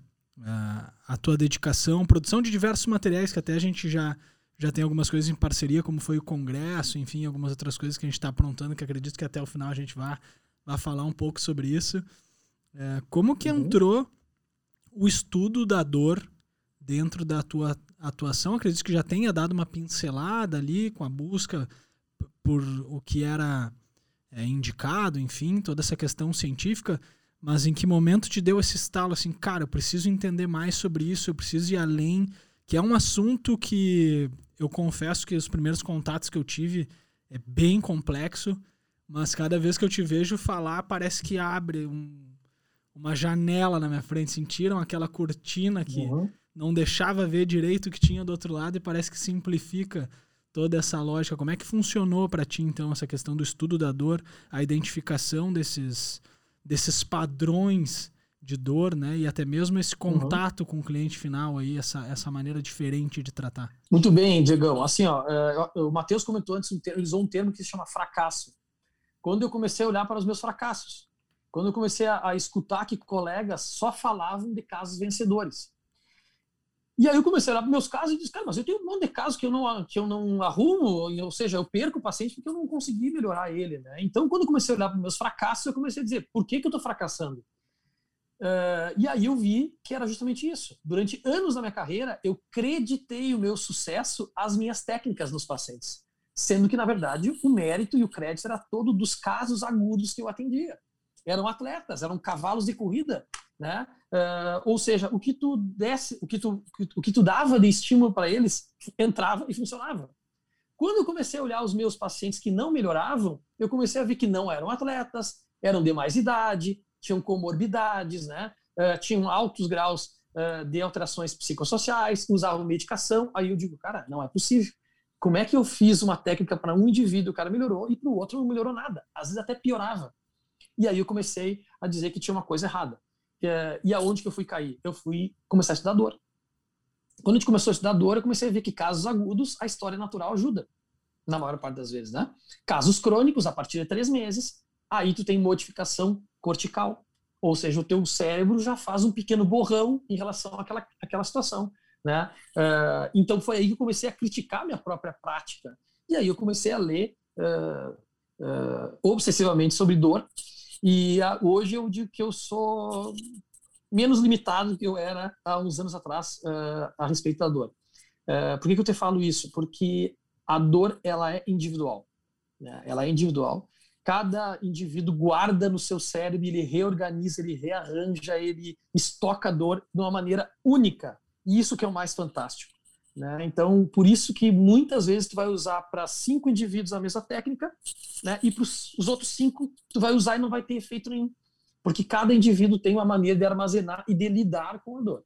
a tua dedicação, produção de diversos materiais que até a gente já, já tem algumas coisas em parceria, como foi o congresso, enfim, algumas outras coisas que a gente está aprontando, que acredito que até o final a gente vai, vai falar um pouco sobre isso. É, como que uhum. entrou o estudo da dor dentro da tua atuação? Acredito que já tenha dado uma pincelada ali com a busca por o que era é, indicado, enfim, toda essa questão científica. Mas em que momento te deu esse estalo assim, cara, eu preciso entender mais sobre isso, eu preciso ir além, que é um assunto que eu confesso que os primeiros contatos que eu tive é bem complexo, mas cada vez que eu te vejo falar, parece que abre um, uma janela na minha frente, sentiram aquela cortina que uhum. não deixava ver direito o que tinha do outro lado e parece que simplifica toda essa lógica. Como é que funcionou para ti então essa questão do estudo da dor, a identificação desses desses padrões de dor, né? E até mesmo esse uhum. contato uhum. com o cliente final aí, essa, essa maneira diferente de tratar.
Muito bem, Diegão. Assim, ó, é, o Matheus comentou antes, ele usou um termo que se chama fracasso. Quando eu comecei a olhar para os meus fracassos, quando eu comecei a, a escutar que colegas só falavam de casos vencedores. E aí eu comecei a olhar para meus casos e disse, cara, mas eu tenho um monte de casos que eu não, que eu não arrumo, ou seja, eu perco o paciente porque eu não consegui melhorar ele, né? Então, quando eu comecei a olhar para meus fracassos, eu comecei a dizer, por que, que eu estou fracassando? Uh, e aí eu vi que era justamente isso. Durante anos da minha carreira, eu creditei o meu sucesso às minhas técnicas nos pacientes, sendo que, na verdade, o mérito e o crédito era todo dos casos agudos que eu atendia. Eram atletas, eram cavalos de corrida né? Uh, ou seja, o que tu desse, o que tu, o que tu dava de estímulo para eles entrava e funcionava. Quando eu comecei a olhar os meus pacientes que não melhoravam, eu comecei a ver que não eram atletas, eram de mais idade, tinham comorbidades, né? Uh, tinham altos graus uh, de alterações psicossociais, usavam medicação. Aí eu digo, cara, não é possível. Como é que eu fiz uma técnica para um indivíduo, o cara melhorou, e para o outro não melhorou nada? Às vezes até piorava. E aí eu comecei a dizer que tinha uma coisa errada. É, e aonde que eu fui cair? Eu fui começar a estudar dor. Quando a gente começou a estudar dor, eu comecei a ver que casos agudos, a história natural ajuda, na maior parte das vezes, né? Casos crônicos, a partir de três meses, aí tu tem modificação cortical, ou seja, o teu cérebro já faz um pequeno borrão em relação àquela, àquela situação, né? Uh, então foi aí que eu comecei a criticar minha própria prática. E aí eu comecei a ler uh, uh, obsessivamente sobre dor e a, hoje eu digo que eu sou menos limitado do que eu era há uns anos atrás uh, a respeito da dor. Uh, por que, que eu te falo isso? Porque a dor ela é individual. Né? Ela é individual. Cada indivíduo guarda no seu cérebro, ele reorganiza, ele rearranja, ele estoca a dor de uma maneira única. E isso que é o mais fantástico. Né? Então, por isso que muitas vezes tu vai usar para cinco indivíduos a mesma técnica, né? e para os outros cinco tu vai usar e não vai ter efeito nenhum, porque cada indivíduo tem uma maneira de armazenar e de lidar com a dor.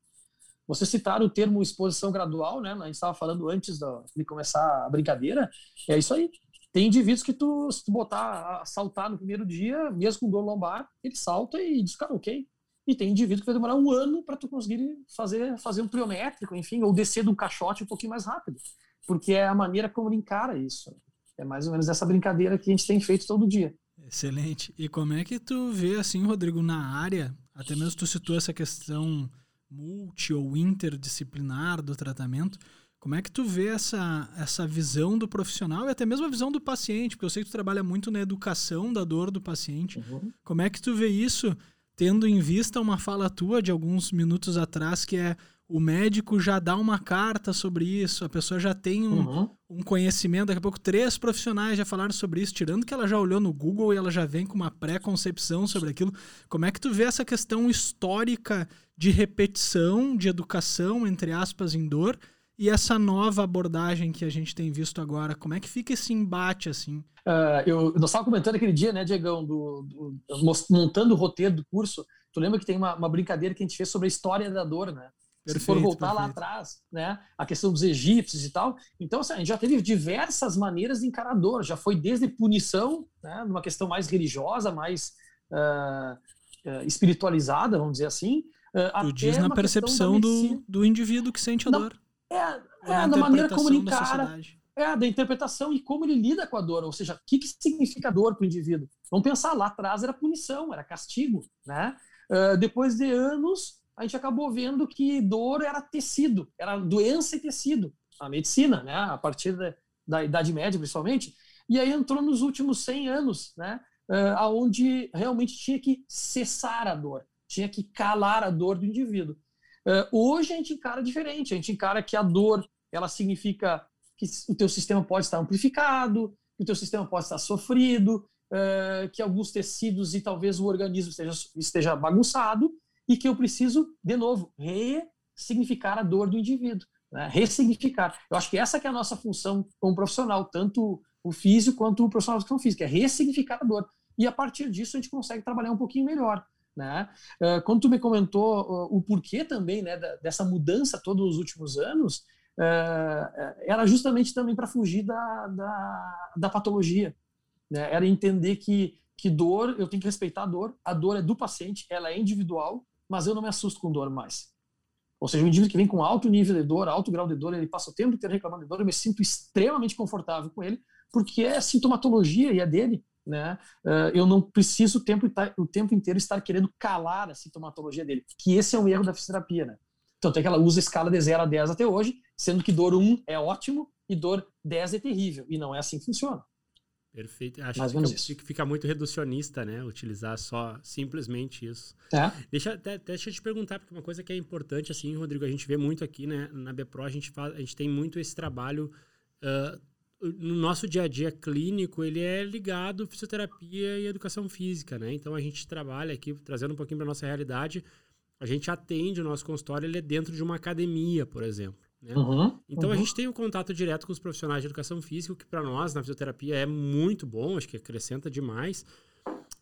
Você citar o termo exposição gradual, né? A gente estava falando antes de começar a brincadeira. É isso aí. Tem indivíduos que tu, se tu botar a saltar no primeiro dia, mesmo com dor lombar, ele salta e diz, cara, ok, e tem indivíduo que vai demorar um ano para tu conseguir fazer, fazer um pliométrico, enfim, ou descer de um caixote um pouquinho mais rápido. Porque é a maneira como ele encara isso. É mais ou menos essa brincadeira que a gente tem feito todo dia.
Excelente. E como é que tu vê, assim, Rodrigo, na área, até mesmo tu citou essa questão multi ou interdisciplinar do tratamento, como é que tu vê essa, essa visão do profissional e até mesmo a visão do paciente? Porque eu sei que tu trabalha muito na educação da dor do paciente. Uhum. Como é que tu vê isso, tendo em vista uma fala tua de alguns minutos atrás, que é o médico já dá uma carta sobre isso, a pessoa já tem um, uhum. um conhecimento. Daqui a pouco, três profissionais já falaram sobre isso, tirando que ela já olhou no Google e ela já vem com uma pré-concepção sobre aquilo. Como é que tu vê essa questão histórica de repetição, de educação, entre aspas, em dor, e essa nova abordagem que a gente tem visto agora? Como é que fica esse embate assim?
Uh, eu, eu estava comentando aquele dia, né, Diegão, do, do, montando o roteiro do curso. Tu lembra que tem uma, uma brincadeira que a gente fez sobre a história da dor, né? Perfeito, se for voltar perfeito. lá atrás, né, a questão dos egípcios e tal. Então, assim, a gente já teve diversas maneiras de encarar a dor. Já foi desde punição, né, numa questão mais religiosa, mais uh, uh, espiritualizada, vamos dizer assim.
Uh, tu diz na percepção do, do indivíduo que sente a dor.
É, é da maneira como ele encara. É, da interpretação e como ele lida com a dor. Ou seja, o que, que significa dor para o indivíduo? Vamos pensar, lá atrás era punição, era castigo, né? depois de anos a gente acabou vendo que dor era tecido, era doença e tecido, a medicina, né, a partir da, da Idade Média, principalmente, e aí entrou nos últimos 100 anos, né, uh, aonde realmente tinha que cessar a dor, tinha que calar a dor do indivíduo. Uh, hoje a gente encara diferente, a gente encara que a dor, ela significa que o teu sistema pode estar amplificado, que o teu sistema pode estar sofrido, uh, que alguns tecidos e talvez o organismo esteja, esteja bagunçado, e que eu preciso, de novo, ressignificar a dor do indivíduo, né? ressignificar. Eu acho que essa que é a nossa função como profissional, tanto o físico quanto o profissional de física, é ressignificar a dor. E a partir disso a gente consegue trabalhar um pouquinho melhor. Né? Uh, quando tu me comentou uh, o porquê também né, da, dessa mudança todos os últimos anos, uh, era justamente também para fugir da, da, da patologia. Né? Era entender que, que dor, eu tenho que respeitar a dor, a dor é do paciente, ela é individual, mas eu não me assusto com dor mais. Ou seja, um indivíduo que vem com alto nível de dor, alto grau de dor, ele passa o tempo inteiro reclamando de dor, eu me sinto extremamente confortável com ele, porque é sintomatologia e é dele. Né? Uh, eu não preciso o tempo, o tempo inteiro estar querendo calar a sintomatologia dele, que esse é um erro da fisioterapia. Né? Tanto é que ela usa a escala de 0 a 10 até hoje, sendo que dor 1 é ótimo e dor 10 é terrível. E não é assim que funciona.
Perfeito. Acho que fica, fica, muito reducionista, né? Utilizar só simplesmente isso. É. Deixa, até, deixa eu te perguntar, porque uma coisa que é importante, assim, Rodrigo, a gente vê muito aqui, né? Na BPRO, a gente, faz, a gente tem muito esse trabalho. Uh, no nosso dia a dia clínico, ele é ligado à fisioterapia e educação física, né? Então a gente trabalha aqui, trazendo um pouquinho para nossa realidade, a gente atende o nosso consultório, ele é dentro de uma academia, por exemplo. Né? Uhum, então uhum. a gente tem um contato direto com os profissionais de educação física, o que para nós na fisioterapia é muito bom, acho que acrescenta demais.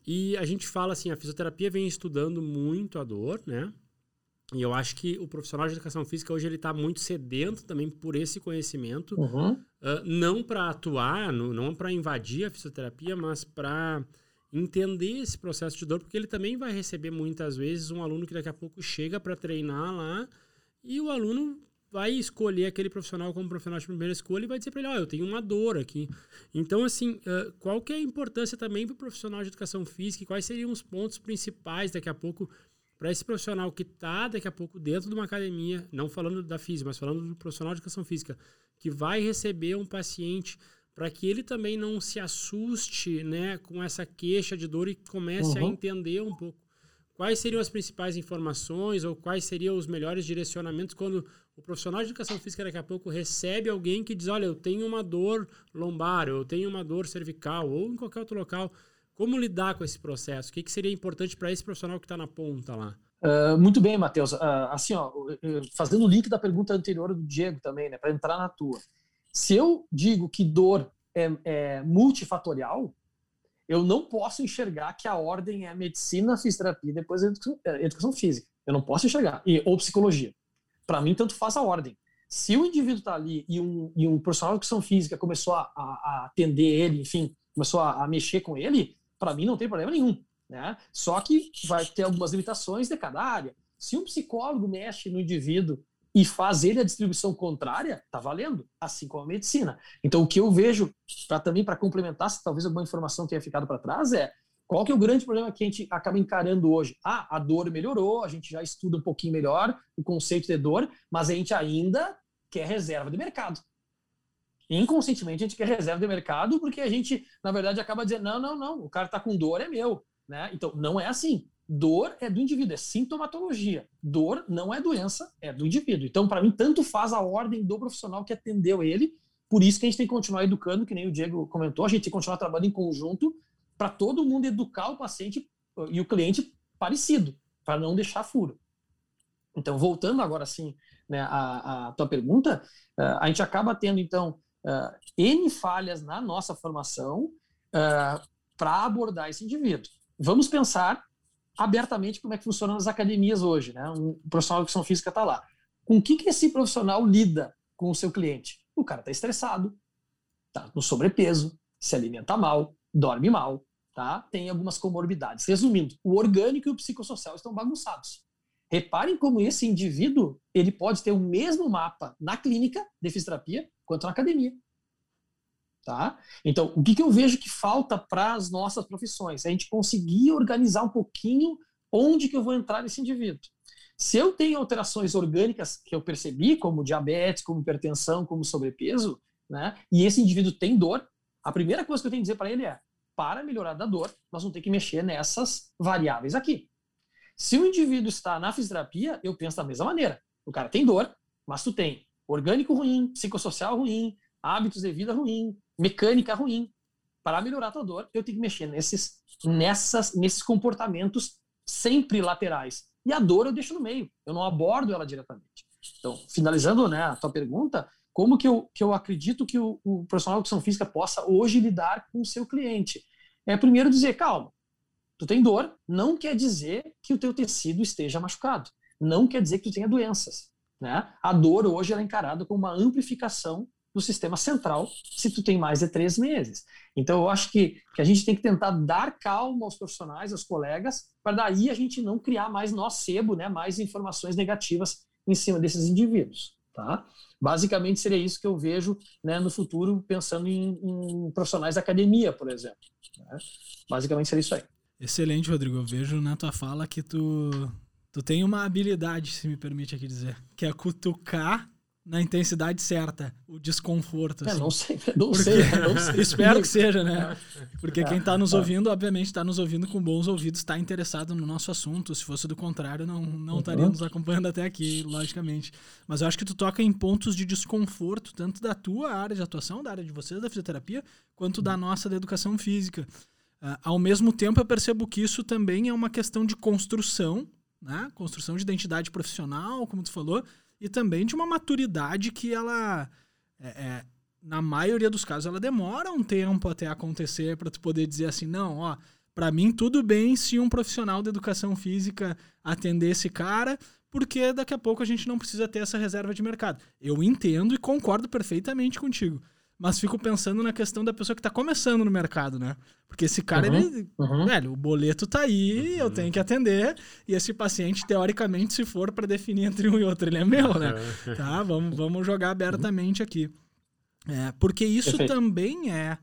E a gente fala assim, a fisioterapia vem estudando muito a dor, né? E eu acho que o profissional de educação física hoje ele está muito sedento também por esse conhecimento, uhum. uh, não para atuar, no, não para invadir a fisioterapia, mas para entender esse processo de dor, porque ele também vai receber muitas vezes um aluno que daqui a pouco chega para treinar lá e o aluno vai escolher aquele profissional como profissional de primeira escolha e vai dizer para ele, ó, oh, eu tenho uma dor aqui. Então, assim, uh, qual que é a importância também para o profissional de educação física e quais seriam os pontos principais daqui a pouco para esse profissional que está daqui a pouco dentro de uma academia, não falando da física, mas falando do profissional de educação física, que vai receber um paciente para que ele também não se assuste né, com essa queixa de dor e comece uhum. a entender um pouco quais seriam as principais informações ou quais seriam os melhores direcionamentos quando o profissional de educação física daqui a pouco recebe alguém que diz: Olha, eu tenho uma dor lombar, eu tenho uma dor cervical, ou em qualquer outro local. Como lidar com esse processo? O que, que seria importante para esse profissional que está na ponta lá?
Uh, muito bem, Matheus. Uh, assim, ó, fazendo o link da pergunta anterior do Diego também, né, para entrar na tua. Se eu digo que dor é, é, multifatorial, eu não posso enxergar que a ordem é medicina, fisioterapia e depois educação, é, educação física. Eu não posso enxergar. E, ou psicologia. Para mim, tanto faz a ordem. Se o indivíduo está ali e um, e um profissional de educação física começou a, a, atender ele, enfim, começou a, a mexer com ele, para mim não tem problema nenhum. Né? Só que vai ter algumas limitações de cada área. Se um psicólogo mexe no indivíduo e faz ele a distribuição contrária, tá valendo, assim como a medicina. Então, o que eu vejo, para também para complementar, se talvez alguma informação tenha ficado para trás, é qual que é o grande problema que a gente acaba encarando hoje? Ah, a dor melhorou, a gente já estuda um pouquinho melhor o conceito de dor, mas a gente ainda quer reserva de mercado. Inconscientemente a gente quer reserva de mercado porque a gente, na verdade, acaba dizendo: não, não, não, o cara está com dor, é meu. Né? Então, não é assim. Dor é do indivíduo, é sintomatologia. Dor não é doença, é do indivíduo. Então, para mim, tanto faz a ordem do profissional que atendeu ele. Por isso que a gente tem que continuar educando, que nem o Diego comentou, a gente tem que continuar trabalhando em conjunto para todo mundo educar o paciente e o cliente parecido, para não deixar furo. Então, voltando agora sim né, a, a tua pergunta, uh, a gente acaba tendo, então, uh, N falhas na nossa formação uh, eh, para abordar esse indivíduo. Vamos pensar abertamente como é que funciona nas academias hoje. Né? Um profissional de educação física está lá. Com o que, que esse profissional lida com o seu cliente? O cara está estressado, está no sobrepeso, se alimenta mal, dorme mal, tá? Tem algumas comorbidades. Resumindo, o orgânico e o psicossocial estão bagunçados. Reparem como esse indivíduo ele pode ter o mesmo mapa na clínica de fisioterapia quanto na academia. Tá? Então, o que, que eu vejo que falta para as nossas profissões? É a gente conseguir organizar um pouquinho onde que eu vou entrar nesse indivíduo. Se eu tenho alterações orgânicas que eu percebi, como diabetes, como hipertensão, como sobrepeso, né, e esse indivíduo tem dor, a primeira coisa que eu tenho que dizer para ele é: para melhorar da dor, nós vamos ter que mexer nessas variáveis aqui. Se o indivíduo está na fisioterapia, eu penso da mesma maneira. O cara tem dor, mas tu tem orgânico ruim, psicossocial ruim, hábitos de vida ruim, mecânica ruim. Para melhorar a tua dor, eu tenho que mexer nesses, nessas, nesses comportamentos sempre laterais. E a dor eu deixo no meio, eu não abordo ela diretamente. Então, finalizando né, a tua pergunta, como que eu, que eu acredito que o, o profissional de educação física possa hoje lidar com o seu cliente? É primeiro dizer, calma, tu tem dor, não quer dizer que o teu tecido esteja machucado, não quer dizer que tu tenha doenças. Né? A dor hoje é encarada como uma amplificação do sistema central se tu tem mais de três meses. Então, eu acho que, que a gente tem que tentar dar calma aos profissionais, aos colegas, para daí a gente não criar mais nocebo, né, mais informações negativas em cima desses indivíduos. Tá? Basicamente seria isso que eu vejo né, no futuro, pensando em, em, profissionais da academia, por exemplo. Né? Basicamente seria isso aí.
Excelente, Rodrigo. Eu vejo na tua fala que tu, tu tem uma habilidade, se me permite aqui dizer, que é cutucar na intensidade certa, o desconforto.
É, assim. não sei, não, Porque, sei, não sei.
Espero que seja, né? Porque quem está nos ouvindo, obviamente, está nos ouvindo com bons ouvidos, está interessado no nosso assunto. Se fosse do contrário, não, não uhum. estaria nos acompanhando até aqui, logicamente. Mas eu acho que tu toca em pontos de desconforto, tanto da tua área de atuação, da área de vocês, da fisioterapia, quanto da nossa, da educação física. Uh, ao mesmo tempo, eu percebo que isso também é uma questão de construção, né? Construção de identidade profissional, como tu falou, e também de uma maturidade que ela, é, é, na maioria dos casos, ela demora um tempo até acontecer para tu poder dizer assim, não, ó, para mim tudo bem se um profissional de educação física atender esse cara, porque daqui a pouco a gente não precisa ter essa reserva de mercado. Eu entendo e concordo perfeitamente contigo mas fico pensando na questão da pessoa que está começando no mercado, né? Porque esse cara, uhum, ele, uhum. velho, o boleto tá aí, eu tenho que atender, e esse paciente, teoricamente, se for para definir entre um e outro, ele é meu, né? tá, vamos, vamos jogar abertamente aqui. É, porque isso Perfeito. também é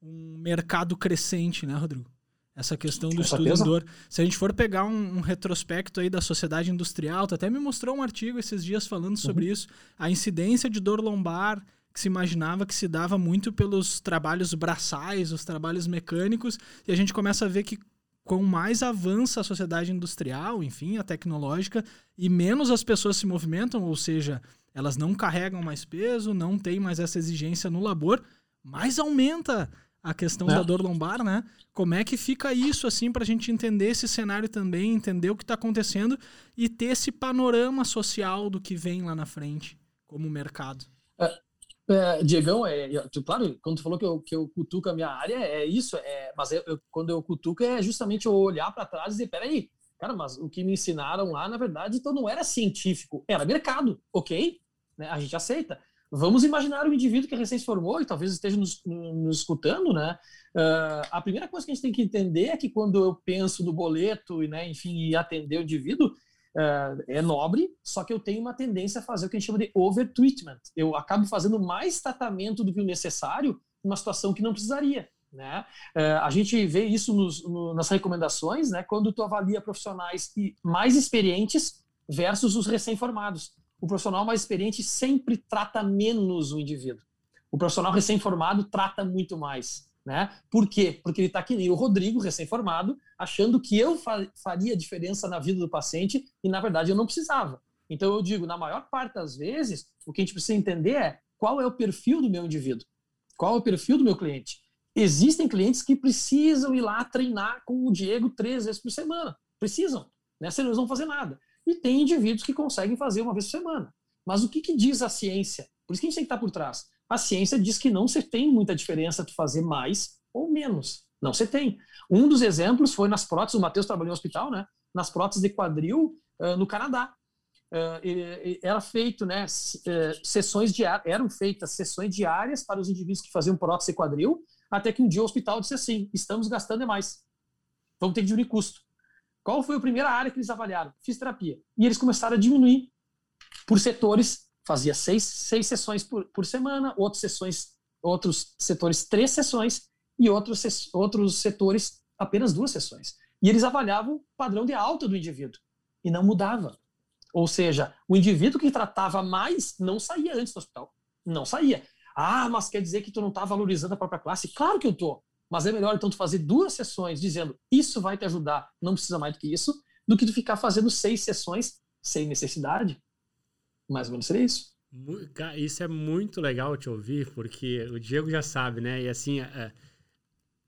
um mercado crescente, né, Rodrigo? Essa questão do estudo em dor. Se a gente for pegar um, um, retrospecto aí da sociedade industrial, tu até me mostrou um artigo esses dias falando sobre uhum. isso, a incidência de dor lombar que se imaginava que se dava muito pelos trabalhos braçais, os trabalhos mecânicos, e a gente começa a ver que quanto mais avança a sociedade industrial, enfim, a tecnológica, e menos as pessoas se movimentam, ou seja, elas não carregam mais peso, não tem mais essa exigência no labor, mais aumenta a questão é. da dor lombar, né? Como é que fica isso, assim, para a gente entender esse cenário também, entender o que está acontecendo e ter esse panorama social do que vem lá na frente, como mercado?
É, é, Diegão, é, claro, quando tu falou que eu, que eu cutuco a minha área, é isso, é, mas eu, eu, quando eu cutuco é justamente eu olhar para trás e dizer, peraí, cara, mas o que me ensinaram lá, na verdade, então não era científico, era mercado, ok? Né? A gente aceita. Vamos imaginar o indivíduo que recém se formou e talvez esteja nos, nos escutando, né? Uh, a primeira coisa que a gente tem que entender é que quando eu penso no boleto e, né, enfim, atender o indivíduo, é, é nobre, só que eu tenho uma tendência a fazer o que a gente chama de overtreatment. Eu acabo fazendo mais tratamento do que o necessário numa situação que não precisaria. Né? É, a gente vê isso nos, no, nas recomendações, né? quando tu avalia profissionais mais experientes versus os recém-formados. O profissional mais experiente sempre trata menos o indivíduo. O profissional recém-formado trata muito mais. Né? Por quê? Porque ele está que nem o Rodrigo, recém-formado, achando que eu fa faria diferença na vida do paciente e, na verdade, eu não precisava. Então, eu digo, na maior parte das vezes, o que a gente precisa entender é qual é o perfil do meu indivíduo, qual é o perfil do meu cliente. Existem clientes que precisam ir lá treinar com o Diego três vezes por semana. Precisam, né? senão eles não vão fazer nada. E tem indivíduos que conseguem fazer uma vez por semana. Mas o que, que diz a ciência? Por isso que a gente tem que estar por trás a ciência diz que não se tem muita diferença tu fazer mais ou menos. Não se tem. Um dos exemplos foi nas próteses, o Matheus trabalhou no hospital, né? Nas próteses de quadril uh, no Canadá. Uh, era feito, né, uh, sessões diárias, eram feitas sessões diárias para os indivíduos que faziam prótese de quadril, até que um dia o hospital disse assim: estamos gastando demais, vamos ter que diminuir custo. Qual foi a primeira área que eles avaliaram? Fisioterapia. E eles começaram a diminuir por setores fazia seis, seis sessões por, por semana, outras sessões, outros setores três sessões e outros, outros setores apenas duas sessões. E eles avaliavam o padrão de alta do indivíduo e não mudava. Ou seja, o indivíduo que tratava mais não saía antes do hospital. Não saía. Ah, mas quer dizer que tu não está valorizando a própria classe? Claro que eu estou. Mas é melhor então tu fazer duas sessões dizendo isso vai te ajudar, não precisa mais do que isso, do que tu ficar fazendo seis sessões sem necessidade. Mais ou menos seria isso.
Isso é muito legal te ouvir, porque o Diego já sabe, né? E assim, é,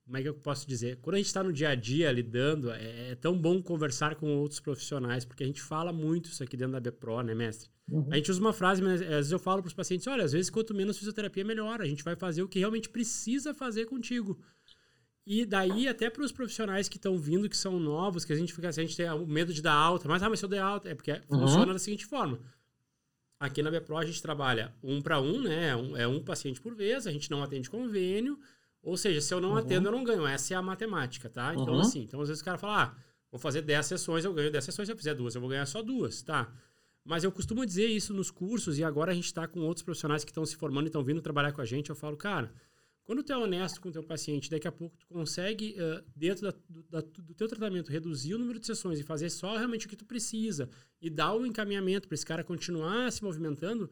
como é que eu posso dizer? Quando a gente está no dia a dia lidando, é, é, tão bom conversar com outros profissionais, porque a gente fala muito isso aqui dentro da BPRO, né, mestre? Uhum. A gente usa uma frase, mas às vezes eu falo para os pacientes: olha, às vezes quanto menos fisioterapia, melhor. A gente vai fazer o que realmente precisa fazer contigo. E daí, até para os profissionais que estão vindo, que são novos, que a gente fica assim, a gente tem o medo de dar alta, mas, ah, mas se eu der alta, é porque uhum. funciona da seguinte forma Aqui na BPRO a gente trabalha um para um, né? Um, é um paciente por vez, a gente não atende convênio. Ou seja, se eu não uhum. atendo, eu não ganho. Essa é a matemática, tá? Então, uhum. assim, então às vezes o cara fala, ah, vou fazer 10 sessões, eu ganho 10 sessões, se eu fizer duas, eu vou ganhar só duas, tá? Mas eu costumo dizer isso nos cursos, e agora a gente está com outros profissionais que estão se formando e estão vindo trabalhar com a gente. Eu falo, cara, quando tu é honesto com o teu paciente, daqui a pouco tu consegue, uh, dentro da, do, da, do teu tratamento, reduzir o número de sessões e fazer só realmente o que tu precisa e dar o encaminhamento para esse cara continuar se movimentando,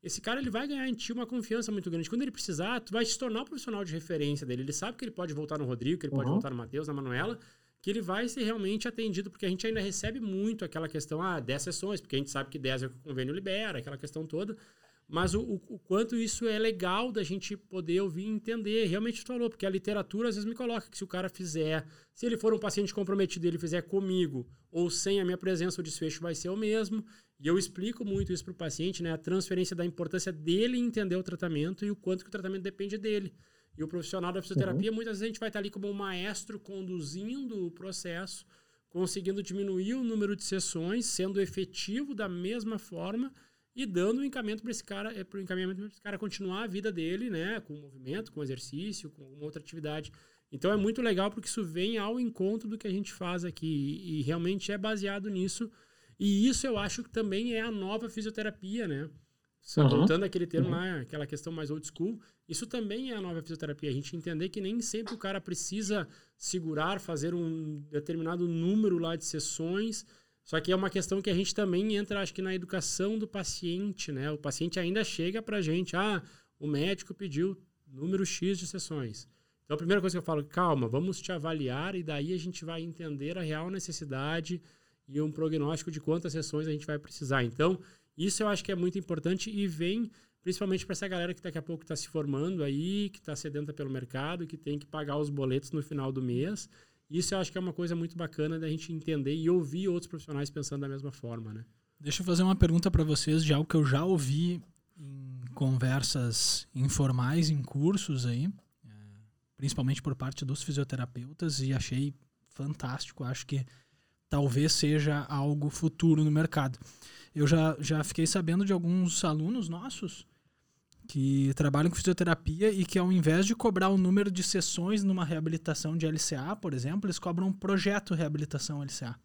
esse cara ele vai ganhar em ti uma confiança muito grande. Quando ele precisar, tu vai se tornar o profissional de referência dele. Ele sabe que ele pode voltar no Rodrigo, que ele uhum. pode voltar no Matheus, na Manuela, que ele vai ser realmente atendido, porque a gente ainda recebe muito aquela questão, ah, 10 sessões, porque a gente sabe que 10 é o que o convênio libera, aquela questão toda. Mas o, o, quanto isso é legal da gente poder ouvir e entender. Realmente tu falou, porque a literatura às vezes me coloca que se o cara fizer, se ele for um paciente comprometido e ele fizer comigo ou sem a minha presença, o desfecho vai ser o mesmo. E eu explico muito isso para o paciente, né? A transferência da importância dele entender o tratamento e o quanto que o tratamento depende dele. E o profissional da fisioterapia, uhum. muitas vezes a gente vai estar ali como um maestro conduzindo o processo, conseguindo diminuir o número de sessões, sendo efetivo da mesma forma e dando o encaminhamento para esse cara, é, pro encaminhamento para esse cara continuar a vida dele, né, com movimento, com exercício, com alguma outra atividade. Então é muito legal porque isso vem ao encontro do que a gente faz aqui e, e realmente é baseado nisso. E isso eu acho que também é a nova fisioterapia, né? Só uhum. voltando àquele termo uhum. lá, aquela questão mais old school, isso também é a nova fisioterapia. A gente entender que nem sempre o cara precisa segurar, fazer um determinado número lá de sessões só que é uma questão que a gente também entra, acho que na educação do paciente, né? O paciente ainda chega pra gente, ah, o médico pediu número X de sessões. Então a primeira coisa que eu falo, calma, vamos te avaliar e daí a gente vai entender a real necessidade e um prognóstico de quantas sessões a gente vai precisar. Então, isso eu acho que é muito importante e vem principalmente para essa galera que daqui a pouco está se formando aí, que está sedenta pelo mercado, que tem que pagar os boletos no final do mês isso eu acho que é uma coisa muito bacana da gente entender e ouvir outros profissionais pensando da mesma forma, né?
Deixa eu fazer uma pergunta para vocês de algo que eu já ouvi em conversas informais, em cursos aí, é, principalmente por parte dos fisioterapeutas, e achei fantástico. Acho que talvez seja algo futuro no mercado. Eu já, já fiquei sabendo de alguns alunos nossos que trabalham com fisioterapia e que ao invés de cobrar o número de sessões numa reabilitação de LCA, por exemplo, eles cobram um projeto reabilitação LCA.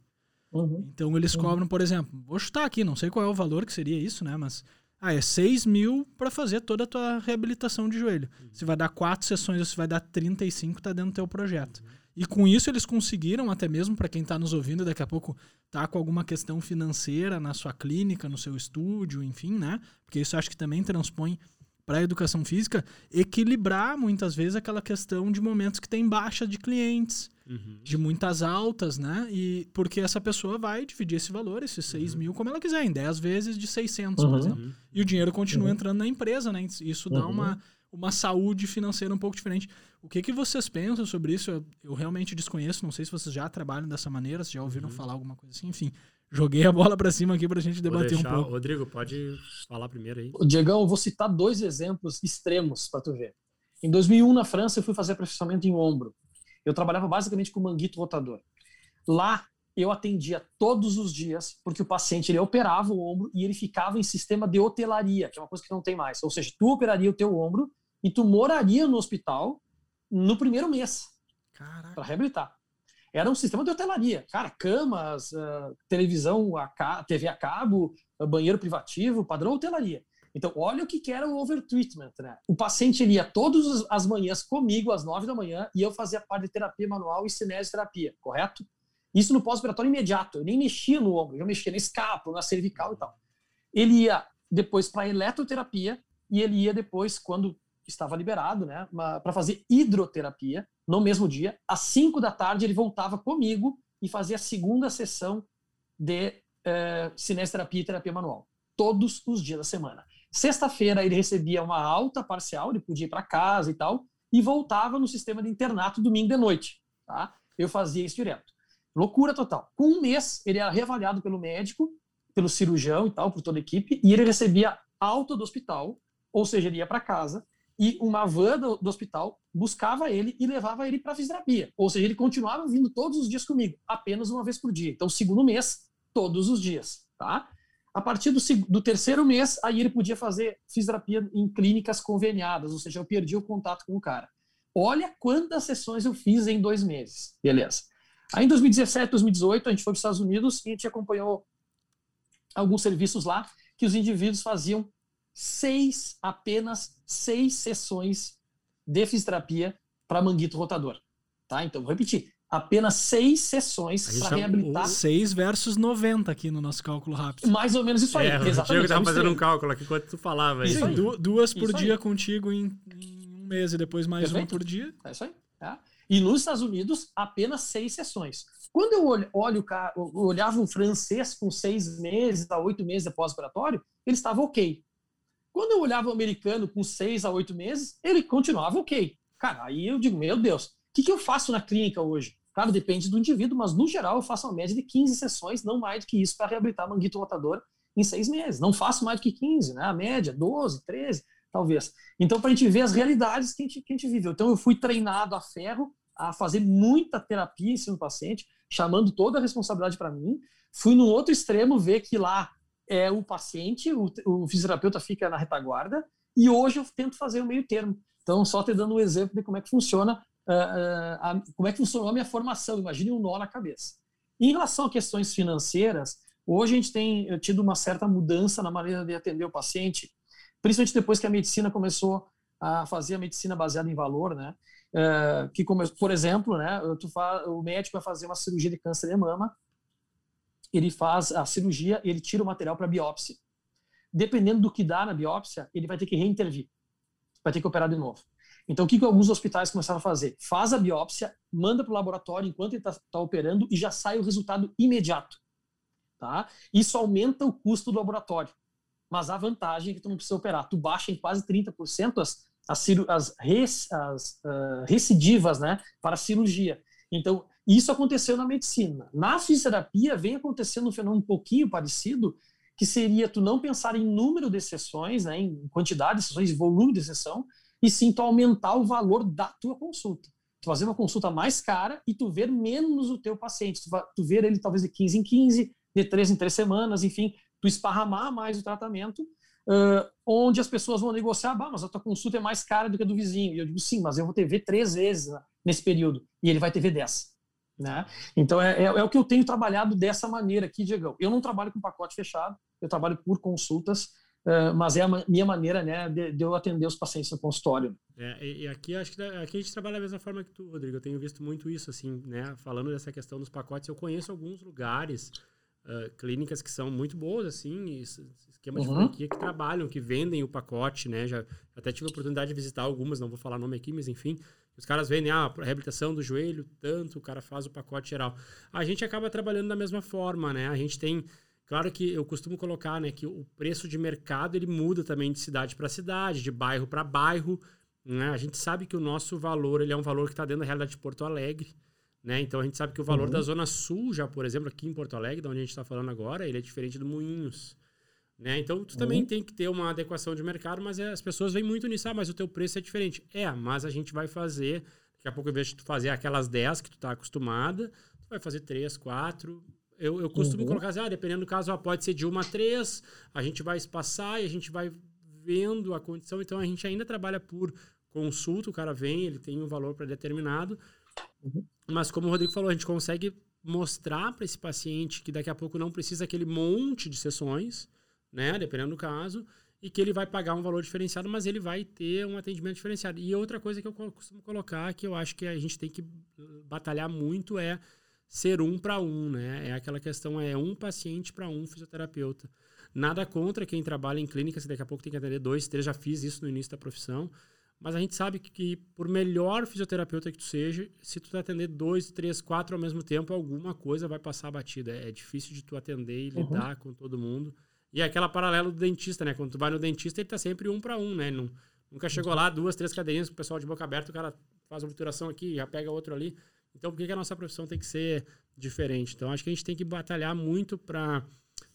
Uhum. Então eles uhum. cobram, por exemplo, vou chutar aqui, não sei qual é o valor que seria isso, né? Mas ah, é 6 mil para fazer toda a tua reabilitação de joelho. Uhum. Se vai dar quatro sessões ou se vai dar 35, tá dentro do teu projeto. Uhum. E com isso eles conseguiram, até mesmo para quem está nos ouvindo, daqui a pouco tá com alguma questão financeira na sua clínica, no seu estúdio, enfim, né? Porque isso acho que também transpõe para a educação física, equilibrar muitas vezes aquela questão de momentos que tem baixa de clientes, uhum. de muitas altas, né? E porque essa pessoa vai dividir esse valor, esses 6 uhum. mil, como ela quiser, em 10 vezes de 600, uhum. por exemplo. E o dinheiro continua uhum. entrando na empresa, né? Isso dá uma, uhum. uma saúde financeira um pouco diferente. O que, que vocês pensam sobre isso? Eu, eu realmente desconheço, não sei se vocês já trabalham dessa maneira, se já ouviram uhum. falar alguma coisa assim, enfim. Joguei a bola para cima aqui para a gente debater deixar, um pouco.
Rodrigo, pode falar primeiro aí.
Diegão, eu vou citar dois exemplos extremos para tu ver. Em 2001, na França, eu fui fazer aperfeiçoamento em ombro. Eu trabalhava basicamente com manguito rotador. Lá, eu atendia todos os dias, porque o paciente ele operava o ombro e ele ficava em sistema de hotelaria, que é uma coisa que não tem mais. Ou seja, tu operaria o teu ombro e tu moraria no hospital no primeiro mês para reabilitar. Era um sistema de hotelaria. Cara, camas, uh, televisão, a TV a cabo, uh, banheiro privativo, padrão hotelaria. Então, olha o que, que era o overtreatment, né? O paciente ia todas as manhãs comigo, às nove da manhã, e eu fazia parte de terapia manual e cinesioterapia, correto? Isso no pós-operatório imediato. Eu nem mexia no ombro, eu mexia na escápula, na cervical e tal. Ele ia depois para eletroterapia e ele ia depois, quando estava liberado, né, para fazer hidroterapia no mesmo dia. Às 5 da tarde, ele voltava comigo e fazia a segunda sessão de é, cinesterapia e terapia manual, todos os dias da semana. Sexta-feira, ele recebia uma alta parcial, ele podia ir para casa e tal, e voltava no sistema de internato domingo de noite. Tá? Eu fazia isso direto. Loucura total. Com um mês, ele era reavaliado pelo médico, pelo cirurgião e tal, por toda a equipe, e ele recebia alta do hospital, ou seja, ele ia para casa, e uma van do, do, hospital buscava ele e levava ele para fisioterapia. Ou seja, ele continuava vindo todos os dias comigo, apenas uma vez por dia. Então, segundo mês, todos os dias, tá? A partir do, do terceiro mês, aí ele podia fazer fisioterapia em clínicas conveniadas, ou seja, eu perdi o contato com o cara. Olha quantas sessões eu fiz em dois meses, beleza. Aí em 2017, 2018, a gente foi para os Estados Unidos e a gente acompanhou alguns serviços lá que os indivíduos faziam seis, apenas seis sessões de fisioterapia para manguito rotador. Tá? Então, vou repetir. Apenas seis sessões para reabilitar.
Seis versus 90 aqui no nosso cálculo rápido.
Mais ou menos isso aí. É,
exatamente. Eu estava fazendo um cálculo aqui enquanto tu falava.
Isso aí. duas por isso dia aí. contigo em, em, um mês e depois mais Perfeito. uma por dia.
É isso aí. Tá? E nos Estados Unidos, apenas seis sessões. Quando eu olho, olho eu olhava um francês com seis meses a oito meses de pós-operatório, ele estava ok. Quando eu olhava o americano com seis a oito meses, ele continuava ok. Cara, aí eu digo, meu Deus, o que, que eu faço na clínica hoje? Claro, depende do indivíduo, mas no geral eu faço uma média de 15 sessões, não mais do que isso, para reabilitar manguito rotador em seis meses. Não faço mais do que 15, né? A média, 12, 13, talvez. Então, para a gente ver as realidades que a gente, que a gente vive. Então, eu fui treinado a ferro a fazer muita terapia em cima do paciente, chamando toda a responsabilidade para mim. Fui no outro extremo ver que lá é o paciente, o, o fisioterapeuta fica na retaguarda, e hoje eu tento fazer o meio termo. Então, só te dando um exemplo de como é que funciona, uh, uh, a, como é que funcionou a minha formação. Imagine um nó na cabeça. Em relação a questões financeiras, hoje a gente tem eh, tido uma certa mudança na maneira de atender o paciente, principalmente depois que a medicina começou a fazer a medicina baseada em valor, né? Uh, que, como, por exemplo, né, tu o médico vai fazer uma cirurgia de câncer de mama, ele faz a cirurgia, ele tira o material para biópsia. Dependendo do que dá na biópsia, ele vai ter que reintervir, vai ter que operar de novo. Então, o que, que alguns hospitais começaram a fazer? Faz a biópsia, manda para o laboratório enquanto ele está tá operando e já sai o resultado imediato. Tá? Isso aumenta o custo do laboratório. Mas a vantagem é que tu não precisa operar. Tu baixa em quase 30% as, as, as, as uh, recidivas né, para a cirurgia. Então, isso aconteceu na medicina. Na fisioterapia vem acontecendo um fenômeno um pouquinho parecido, que seria tu não pensar em número de sessões, né, em quantidade de sessões, volume de sessão, e sim tu aumentar o valor da tua consulta. Tu fazer uma consulta mais cara e tu ver menos o teu paciente. Tu, tu ver ele talvez de 15 em 15, de 3 em 3 semanas, enfim, tu esparramar mais o tratamento, uh, onde as pessoas vão negociar, bah, mas a tua consulta é mais cara do que a do vizinho. E eu digo, sim, mas eu vou ter ver três vezes né, nesse período, e ele vai ter ver 10. Né? Então, é, é, é, o que eu tenho trabalhado dessa maneira aqui, Diego. Eu não trabalho com pacote fechado, eu trabalho por consultas, uh, mas é a minha maneira né, de, de, eu atender os pacientes no consultório.
É, e aqui acho que aqui a gente trabalha da mesma forma que tu, Rodrigo. Eu tenho visto muito isso, assim, né? Falando dessa questão dos pacotes, eu conheço alguns lugares, uh, clínicas que são muito boas, assim, esquema de uhum. franquia que trabalham, que vendem o pacote, né? Já até tive a oportunidade de visitar algumas, não vou falar nome aqui, mas enfim, os caras vendem ah, a reabilitação do joelho, tanto, o cara faz o pacote geral. A gente acaba trabalhando da mesma forma, né? A gente tem. Claro que eu costumo colocar né, que o preço de mercado ele muda também de cidade para cidade, de bairro para bairro. Né? A gente sabe que o nosso valor ele é um valor que está dentro da realidade de Porto Alegre. Né? Então a gente sabe que o valor uhum. da Zona Sul, já por exemplo, aqui em Porto Alegre, da onde a gente está falando agora, ele é diferente do Moinhos. Né? Então, tu uhum. também tem que ter uma adequação de mercado, mas é, as pessoas vêm muito nisso, ah, mas o teu preço é diferente. É, mas a gente vai fazer, daqui a pouco, em vez de tu fazer aquelas 10 que tu está acostumada, tu vai fazer 3, 4. Eu, eu costumo uhum. colocar assim, ah, dependendo do caso, pode ser de uma a três, a gente vai espaçar e a gente vai vendo a condição. Então, a gente ainda trabalha por consulta, o cara vem, ele tem um valor pré-determinado. Uhum. Mas, como o Rodrigo falou, a gente consegue mostrar para esse paciente que daqui a pouco não precisa aquele monte de sessões, né? Dependendo do caso, e que ele vai pagar um valor diferenciado, mas ele vai ter um atendimento diferenciado. E outra coisa que eu costumo colocar, que eu acho que a gente tem que batalhar muito, é ser um para um, né? É aquela questão, é um paciente para um fisioterapeuta. Nada contra quem trabalha em clínica, se daqui a pouco tem que atender dois, três, já fiz isso no início da profissão. Mas a gente sabe que, que por melhor fisioterapeuta que tu seja, se tu atender dois, três, quatro ao mesmo tempo, alguma coisa vai passar batida. É, é difícil de tu atender e uhum. lidar com todo mundo. E é aquela paralela do dentista, né? Quando tu vai no dentista, ele tá sempre um para um, né? Não, nunca chegou lá, duas, três cadeirinhas com o pessoal de boca aberta, o cara faz a obturação aqui, já pega outro ali. Então, por que, que a nossa profissão tem que ser diferente? Então, acho que a gente tem que batalhar muito para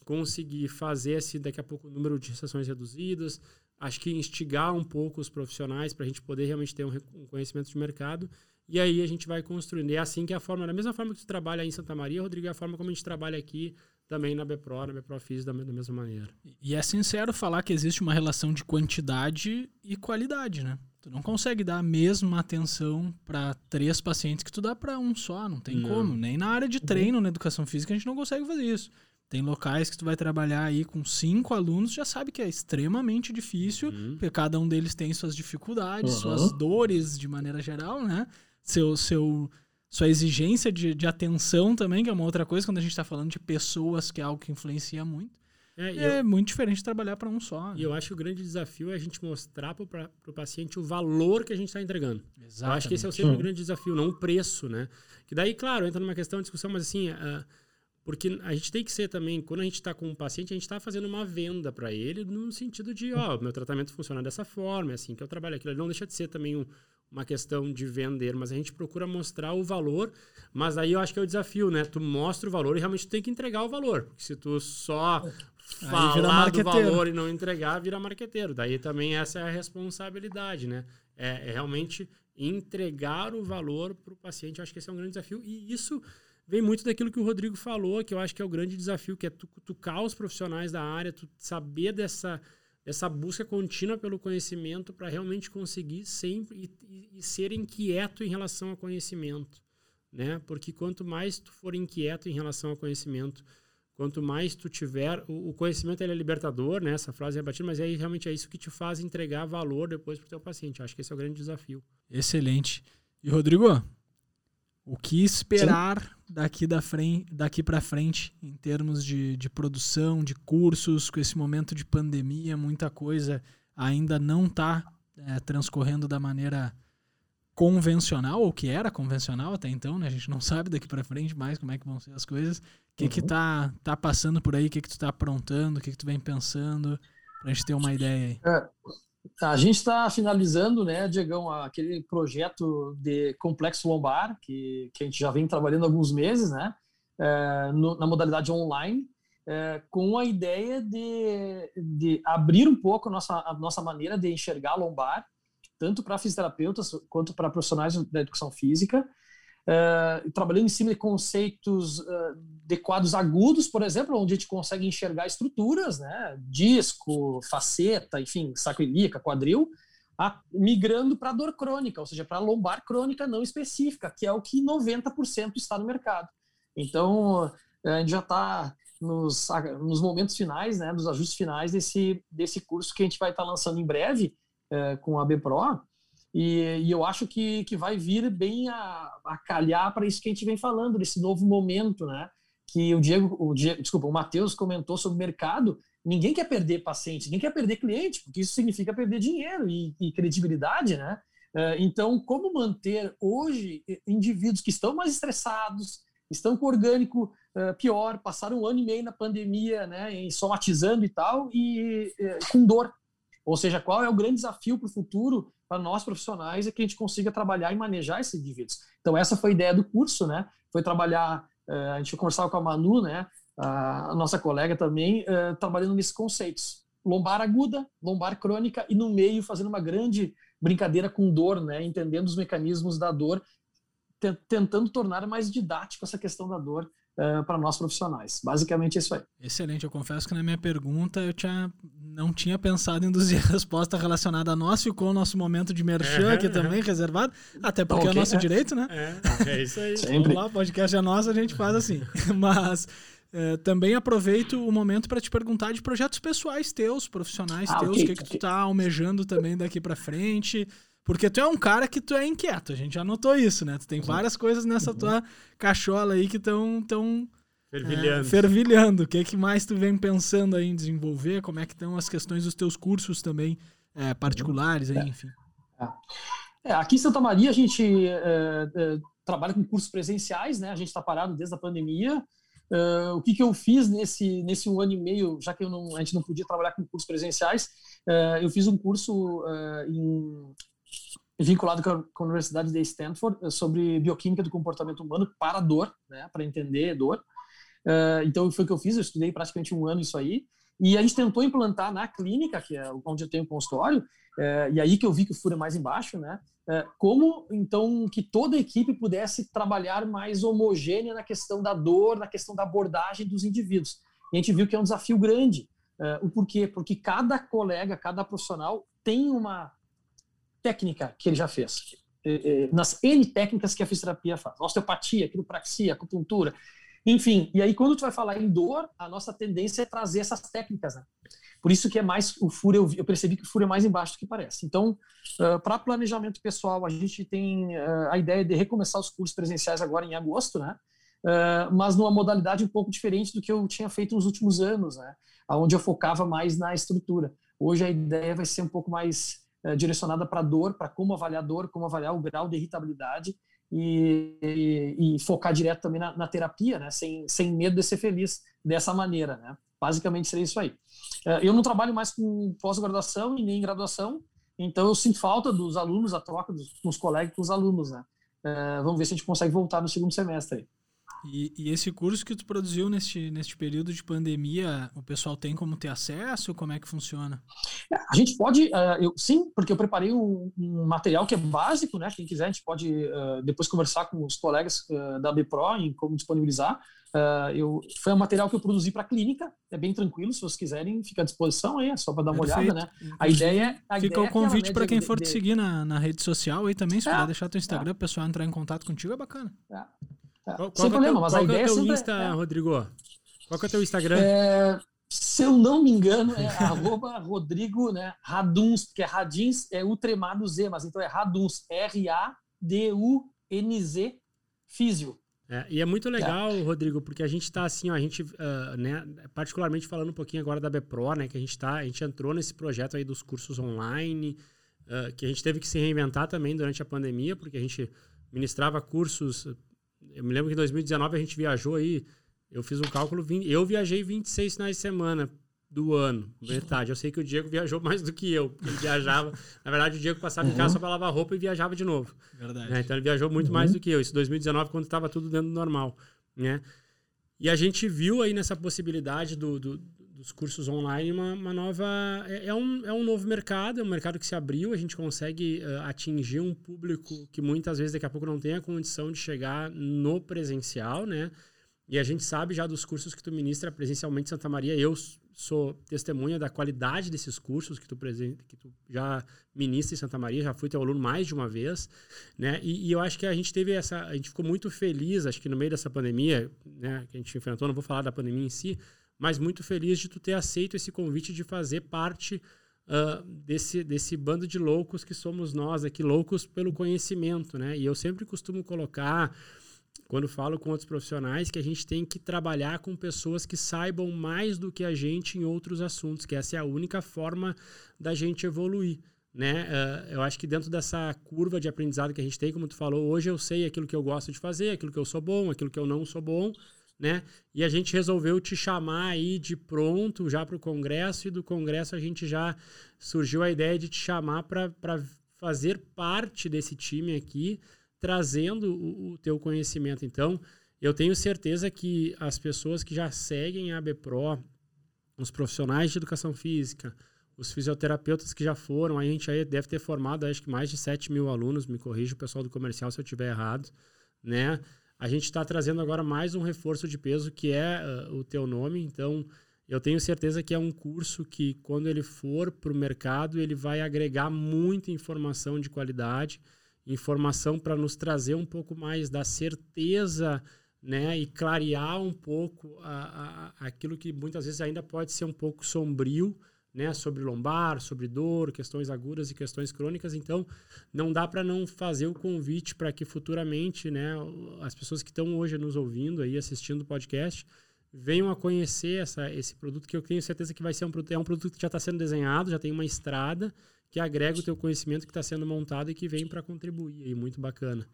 conseguir fazer esse, daqui a pouco, número de sessões reduzidas. Acho que instigar um pouco os profissionais para a gente poder realmente ter um, conhecimento de mercado. E aí a gente vai construindo. E é assim que é a forma, da mesma forma que tu trabalha em Santa Maria, Rodrigo, é a forma como a gente trabalha aqui também na Bepro, na Bepro Fiz da, da mesma maneira.
E é sincero falar que existe uma relação de quantidade e qualidade, né? Tu não consegue dar a mesma atenção para três pacientes que tu dá para um só, não tem não. como. Nem na área de uhum. treino, na educação física, a gente não consegue fazer isso. Tem locais que tu vai trabalhar aí com cinco alunos, já sabe que é extremamente difícil, uhum. porque cada um deles tem suas dificuldades, uhum. suas dores de maneira geral, né? Seu, seu, sua exigência de, de atenção também, que é uma outra coisa, quando a gente está falando de pessoas, que é algo que influencia muito. É, é eu, muito diferente trabalhar para um só.
E né? eu acho que o grande desafio é a gente mostrar para o paciente o valor que a gente está entregando. Exatamente. Eu acho que esse é o sempre o grande desafio, não o preço, né? Que daí, claro, entra numa questão de discussão, mas assim, uh, porque a gente tem que ser também, quando a gente está com um paciente, a gente está fazendo uma venda para ele no sentido de, ó, meu tratamento funciona dessa forma, é assim que eu trabalho aquilo. Ele não deixa de ser também um, uma questão de vender, mas a gente procura mostrar o valor. Mas aí eu acho que é o desafio, né? Tu mostra o valor e realmente tu tem que entregar o valor. Porque se tu só falar do valor e não entregar, vira marqueteiro. Daí também essa é a responsabilidade, né? É, é realmente entregar o valor para o paciente. Eu acho que esse é um grande desafio. E isso vem muito daquilo que o Rodrigo falou, que eu acho que é o grande desafio, que é tu cutucar os profissionais da área, tu saber dessa essa busca contínua pelo conhecimento para realmente conseguir sempre e, e, ser inquieto em relação ao conhecimento, né? Porque quanto mais tu for inquieto em relação ao conhecimento, quanto mais tu tiver o, o conhecimento ele é libertador, né? Essa frase é batida, mas aí realmente é isso que te faz entregar valor depois para o teu paciente. Acho que esse é o grande desafio.
Excelente. E Rodrigo, o que esperar Sim. daqui, da frente, daqui para frente em termos de, de produção, de cursos, com esse momento de pandemia, muita coisa ainda não está é, transcorrendo da maneira convencional, ou que era convencional até então, né? A gente não sabe daqui para frente mais como é que vão ser as coisas. O que uhum. que tá, tá passando por aí? O que que tu tá aprontando? O que que tu vem pensando? Pra gente ter uma ideia aí. É,
a gente está finalizando, né, Diegão, aquele projeto de complexo lombar, que, que a gente já vem trabalhando há alguns meses, né, é, no, na modalidade online, é, com a ideia de, de abrir um pouco a nossa, a nossa maneira de enxergar a lombar, tanto para fisioterapeutas quanto para profissionais da educação física, uh, trabalhando em cima de conceitos uh, de quadros agudos, por exemplo, onde a gente consegue enxergar estruturas, né, disco, faceta, enfim, saco ilíaca, quadril, a, migrando para dor crônica, ou seja, para lombar crônica não específica, que é o que 90% está no mercado. Então, a gente já está nos, nos momentos finais, né, nos ajustes finais desse, desse curso que a gente vai estar tá lançando em breve é, com a BPRO, e, e, eu acho que, que vai vir bem a, a calhar para isso que a gente vem falando, desse novo momento, né? Que o Diego, o Diego desculpa, o Matheus comentou sobre o mercado. Ninguém quer perder paciente, ninguém quer perder cliente, porque isso significa perder dinheiro e, e credibilidade, né? É, então, como manter hoje indivíduos que estão mais estressados, estão com orgânico uh, pior, passaram um ano e meio na pandemia, né, somatizando e tal, e uh, com dor. Ou seja, qual é o grande desafio para o futuro para nós profissionais é que a gente consiga trabalhar e manejar esses indivíduos. Então essa foi a ideia do curso, né? Foi trabalhar, uh, a gente conversava com a Manu, né? A nossa colega também, uh, trabalhando nesses conceitos. Lombar aguda, lombar crônica e no meio fazendo uma grande brincadeira com dor, né? Entendendo os mecanismos da dor, tentando tornar mais didático essa questão da dor uh, para nós profissionais. Basicamente é isso aí.
Excelente. Eu confesso que na minha pergunta eu tinha, não tinha pensado em induzir a resposta relacionada a nós. Ficou o nosso momento de merchan é, aqui é. também reservado. Até porque okay, é o nosso é. direito, né?
É, é isso aí.
Sempre. Vamos lá, o podcast é nosso, a gente faz assim. Mas... Uh, também aproveito o momento para te perguntar de projetos pessoais teus, profissionais ah, teus, o okay, que, okay. que tu tá almejando também daqui para frente. Porque tu é um cara que tu é inquieto, a gente já notou isso, né? Tu tem várias coisas nessa uhum. tua cachola aí que estão tão,
fervilhando. É,
fervilhando. O que, é que mais tu vem pensando aí em desenvolver? Como é que estão as questões dos teus cursos também é, particulares aí, é. enfim?
É. é. aqui em Santa Maria a gente é, trabalha com cursos presenciais, né? A gente está parado desde a pandemia. Uh, o que, que eu fiz nesse, nesse um ano e meio, já que não, a gente não podia trabalhar com cursos presenciais, uh, eu fiz um curso uh, em vinculado com a, Universidade de Stanford eh, sobre bioquímica do comportamento humano para dor, né, para entender dor. Uh, então foi o que eu fiz, eu estudei praticamente um ano isso aí. E a gente tentou implantar na clínica, que é onde eu tenho consultório, uh, e aí que eu vi que o furo é mais embaixo, né? Como então que toda a equipe pudesse trabalhar mais homogênea na questão da dor, na questão da abordagem dos indivíduos. E a gente viu que é um desafio grande. o porquê? Porque cada colega, cada profissional tem uma técnica que ele já fez. É, é, nas N técnicas que a fisioterapia faz. Osteopatia, quiropraxia, acupuntura, enfim. E aí, quando tu vai falar em dor, a nossa tendência é trazer essas técnicas, né? Por isso que é mais o furo, eu, eu percebi que o furo é mais embaixo do que parece. Então, uh, para planejamento pessoal, a gente tem uh, a ideia de recomeçar os cursos presenciais agora em agosto, né? Uh, mas numa modalidade um pouco diferente do que eu tinha feito nos últimos anos, né? Onde eu focava mais na estrutura. Hoje a ideia vai ser um pouco mais é, direcionada para dor, para como avaliar dor, como avaliar o grau de irritabilidade e, e, e focar direto também na, na, terapia, né? Sem, sem medo de ser feliz dessa maneira, né? Basicamente seria isso aí. É, eu não trabalho mais com pós-graduação e nem graduação, então eu sinto falta dos alunos, a troca dos, com os colegas, com os alunos, né? É, vamos ver se a gente consegue voltar no segundo semestre aí.
E, e, esse curso que tu produziu neste, neste período de pandemia, o pessoal tem como ter acesso? Como é que funciona?
É, a gente pode, uh, eu, sim, porque eu preparei um, um, material que é básico, né? Quem quiser, a gente pode uh, depois conversar com os colegas uh, da BPRO em como disponibilizar. eu, foi um material que eu produzi para a clínica, é bem tranquilo, se vocês quiserem, fica à disposição aí, é só para dar uma Perfeito. olhada, né?
A ideia, a Fica ideia o convite é para quem for de, te seguir na, na rede social aí também, se é, puder deixar teu Instagram, é. o pessoal entrar em contato contigo, é bacana. É.
Tá. Qual, Sem qual problema, teu, mas a ideia é o teu Insta, é... Rodrigo? Qual é o teu Instagram?
É, se eu não me engano, é arroba Rodrigo, né? Raduns, que é Radins, é o tremado Z, mas então é Raduns, R-A-D-U-N-Z, Físio.
É, e é muito legal, é. Rodrigo, porque a gente está assim, ó, a gente, uh, né, particularmente falando um pouquinho agora da BPRO, né, que a gente tá, a gente entrou nesse projeto aí dos cursos online, uh, que a gente teve que se reinventar também durante a pandemia, porque a gente ministrava cursos eu me lembro que em 2019 a gente viajou aí, eu fiz um cálculo, eu viajei 26 finais de semana do ano, metade. Eu sei que o Diego viajou mais do que eu. Ele viajava, na verdade, o Diego passava uhum. em casa uhum. só para lavar roupa e viajava de novo.
Verdade.
Né? Então ele viajou muito uhum. mais do que eu. Isso 2019, quando estava tudo dentro do normal, né? E a gente viu aí nessa possibilidade do, do dos cursos online uma, uma nova. É, é, um, é um novo mercado, é um mercado que se abriu, a gente consegue uh, atingir um público que muitas vezes daqui a pouco não tem a condição de chegar no presencial, né? E a gente sabe já dos cursos que tu ministra presencialmente em Santa Maria. Eu sou testemunha da qualidade desses cursos que tu, que tu já ministra em Santa Maria, já fui teu aluno mais de uma vez, né? E, e, eu acho que a gente teve essa, a gente ficou muito feliz, acho que no meio dessa pandemia, né, que a gente enfrentou, não vou falar da pandemia em si, mas muito feliz de tu ter aceito esse convite de fazer parte uh, desse, desse bando de loucos que somos nós aqui, loucos pelo conhecimento, né? E eu sempre costumo colocar quando falo com outros profissionais, que a gente tem que trabalhar com pessoas que saibam mais do que a gente em outros assuntos, que essa é a única forma da gente evoluir. Né? Uh, eu acho que dentro dessa curva de aprendizado que a gente tem, como tu falou, hoje eu sei aquilo que eu gosto de fazer, aquilo que eu sou bom, aquilo que eu não sou bom, né? E a gente resolveu te chamar aí de pronto já para o congresso e do congresso a gente já surgiu a ideia de te chamar para fazer parte desse time aqui, trazendo o, o teu conhecimento. Então, eu tenho certeza que as pessoas que já seguem a ABPRO, os profissionais de educação física, os fisioterapeutas que já foram, a gente aí deve ter formado acho que mais de 7 mil alunos, me corrija o pessoal do comercial se eu estiver errado, né? A gente está trazendo agora mais um reforço de peso que é uh, o teu nome, então eu tenho certeza que é um curso que quando ele for para o mercado ele vai agregar muita informação de qualidade, informação para nos trazer um pouco mais da certeza né, e clarear um pouco a, a, aquilo que muitas vezes ainda pode ser um pouco sombrio, né, sobre lombar, sobre dor, questões agudas e questões crônicas. Então, não dá para não fazer o convite para que futuramente, né, as pessoas que estão hoje nos ouvindo aí, assistindo o podcast, venham a conhecer essa, esse produto que eu tenho certeza que vai ser um produto, é um produto que já está sendo desenhado, já tem uma estrada que agrega o teu conhecimento que está sendo montado e que vem para contribuir. E muito bacana.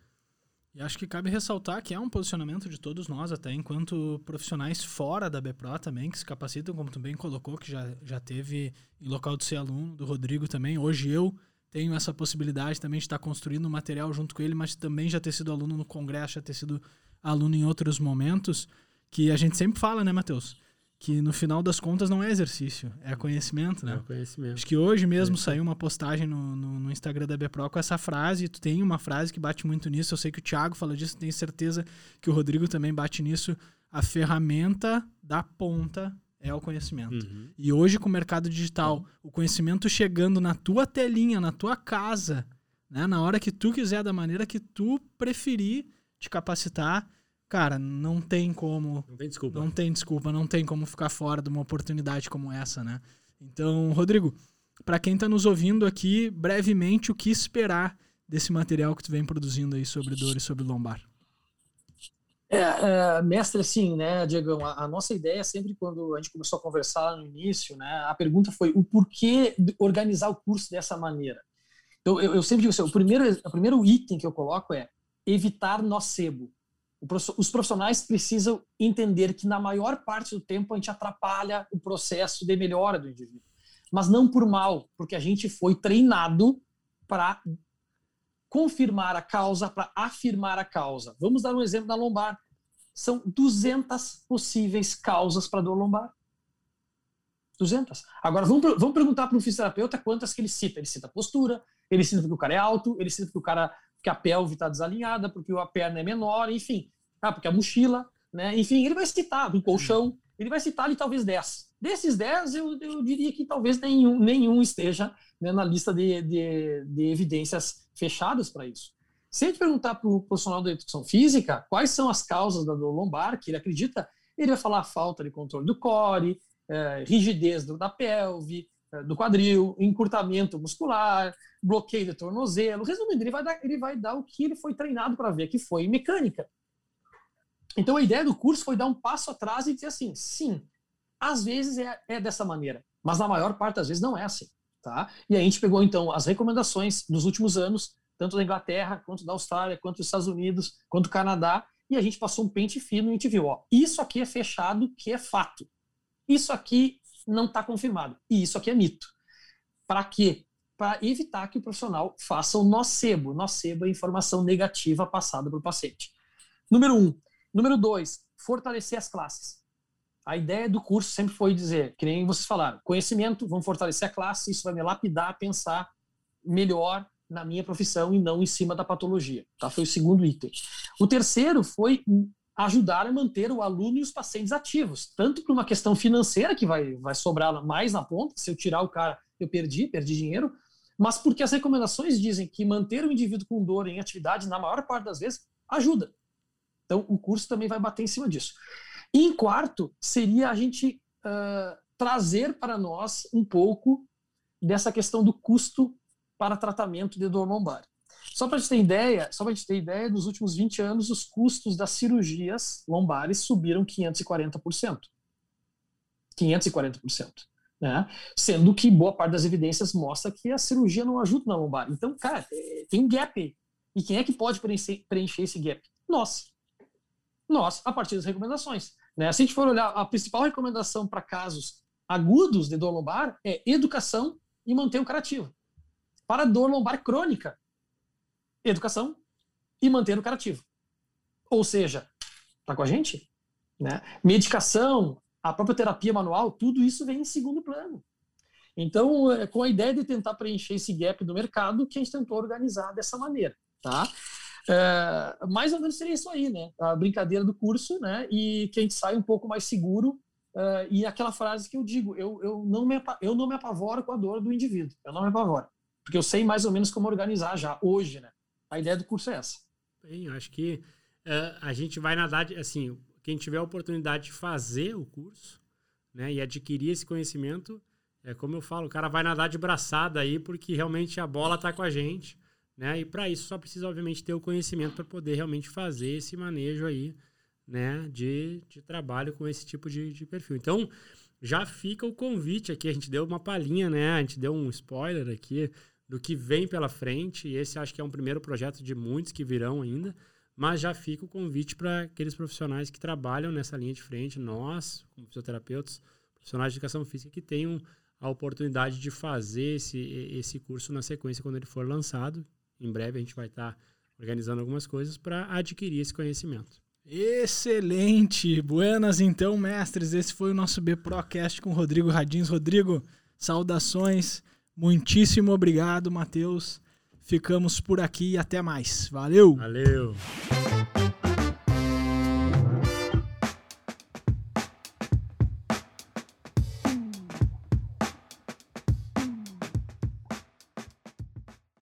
E acho que cabe ressaltar que é um posicionamento de todos nós, até enquanto profissionais fora da BPRO também, que se capacitam, como tu bem colocou, que já, já teve em local de ser aluno, do Rodrigo também. Hoje eu tenho essa possibilidade também de estar construindo material junto com ele, mas também já ter sido aluno no congresso, já ter sido aluno em outros momentos, que a gente sempre fala, né, Matheus? Que no final das contas não é exercício, é conhecimento, né?
É conhecimento.
Acho que hoje mesmo é. saiu uma postagem no, no, no, Instagram da Bepro com essa frase, e tu tem uma frase que bate muito nisso, eu sei que o Thiago fala disso, tenho certeza que o Rodrigo também bate nisso, a ferramenta da ponta é o conhecimento. Uhum. E hoje com o mercado digital, o conhecimento chegando na tua telinha, na tua casa, né? na hora que tu quiser, da maneira que tu preferir te capacitar, cara, não tem como.
Não tem desculpa.
Não tem desculpa, não tem como ficar fora de uma oportunidade como essa, né? Então, Rodrigo, para quem está nos ouvindo aqui, brevemente, o que esperar desse material que tu vem produzindo aí sobre dor e sobre lombar?
É, é, mestre, assim, né, Diegão, a, a, nossa ideia sempre quando a gente começou a conversar no início, né, a pergunta foi o porquê organizar o curso dessa maneira. Então, eu, eu sempre digo assim, o primeiro, o primeiro item que eu coloco é evitar nocebo os profissionais precisam entender que na maior parte do tempo a gente atrapalha o processo de melhora do indivíduo, mas não por mal, porque a gente foi treinado para confirmar a causa, para afirmar a causa. Vamos dar um exemplo da lombar. São 200 possíveis causas para dor lombar. 200. Agora, vamos, vamos perguntar para um fisioterapeuta quantas que ele cita. Ele cita postura, ele cita que o cara é alto, ele cita que o cara porque a pelve está desalinhada, porque a perna é menor, enfim, tá? porque a mochila, né? Enfim, ele vai citar do colchão, ele vai citar ali talvez 10. Desses 10, eu, eu diria que talvez nenhum, nenhum esteja né, na lista de, de, de evidências fechadas para isso. Se a gente perguntar para o profissional da educação física quais são as causas da dor lombar que ele acredita, ele vai falar falta de controle do core, é, rigidez da pelve, do quadril, encurtamento muscular, bloqueio de tornozelo. Resumindo, ele vai dar, ele vai dar o que ele foi treinado para ver, que foi mecânica. Então a ideia do curso foi dar um passo atrás e dizer assim: sim, às vezes é, é dessa maneira, mas na maior parte das vezes não é assim. Tá? E a gente pegou então as recomendações dos últimos anos, tanto da Inglaterra, quanto da Austrália, quanto dos Estados Unidos, quanto do Canadá, e a gente passou um pente fino e a gente viu: ó, isso aqui é fechado, que é fato. Isso aqui não está confirmado. E isso aqui é mito. Para quê? Para evitar que o profissional faça o nocebo. Nocebo é informação negativa passada para o paciente. Número um. Número dois, fortalecer as classes. A ideia do curso sempre foi dizer, que nem vocês falaram, conhecimento, vamos fortalecer a classe, isso vai me lapidar pensar melhor na minha profissão e não em cima da patologia. Tá? Foi o segundo item. O terceiro foi ajudar a manter o aluno e os pacientes ativos, tanto por uma questão financeira, que vai, vai sobrar mais na ponta, se eu tirar o cara, eu perdi, perdi dinheiro, mas porque as recomendações dizem que manter o indivíduo com dor em atividade, na maior parte das vezes, ajuda. Então, o curso também vai bater em cima disso. E em quarto, seria a gente uh, trazer para nós um pouco dessa questão do custo para tratamento de dor lombar. Só para gente ter ideia, só para gente ter ideia, nos últimos 20 anos os custos das cirurgias lombares subiram 540%. 540%. Né? Sendo que boa parte das evidências mostra que a cirurgia não ajuda na lombar. Então, cara, tem gap. E quem é que pode preencher, preencher esse gap? Nós. Nós, a partir das recomendações. Né? Se a gente for olhar, a principal recomendação para casos agudos de dor lombar é educação e manter o curativo. Para dor lombar crônica, educação e manter o curativo. Ou seja, tá com a gente? Né? Medicação, a própria terapia manual, tudo isso vem em segundo plano. Então, é com a ideia de tentar preencher esse gap do mercado, que a gente tentou organizar dessa maneira, tá? É, mais ou menos seria isso aí, né? A brincadeira do curso, né? E que a gente sai um pouco mais seguro. Uh, e aquela frase que eu digo, eu, eu, não me, eu não me apavoro com a dor do indivíduo, eu não me apavoro. Porque eu sei mais ou menos como organizar já, hoje, né? A ideia do curso é essa.
Bem, acho que uh, a gente vai nadar, assim, quem tiver a oportunidade de fazer o curso, né, e adquirir esse conhecimento, é como eu falo, o cara vai nadar de braçada aí, porque realmente a bola está com a gente, né? E para isso só precisa, obviamente, ter o conhecimento para poder realmente fazer esse manejo aí, né, de, de trabalho com esse tipo de, de perfil. Então, já fica o convite aqui, a gente deu uma palhinha, né? A gente deu um spoiler aqui do que vem pela frente, e esse acho que é um primeiro projeto de muitos que virão ainda. Mas já fica o convite para aqueles profissionais que trabalham nessa linha de frente, nós, como fisioterapeutas, profissionais de educação física, que tenham a oportunidade de fazer esse, esse curso na sequência quando ele for lançado. Em breve a gente vai estar tá organizando algumas coisas para adquirir esse conhecimento.
Excelente! Buenas então, mestres. Esse foi o nosso BPROcast com Rodrigo Radins. Rodrigo, saudações. Muitíssimo obrigado, Matheus. Ficamos por aqui e até mais. Valeu!
Valeu!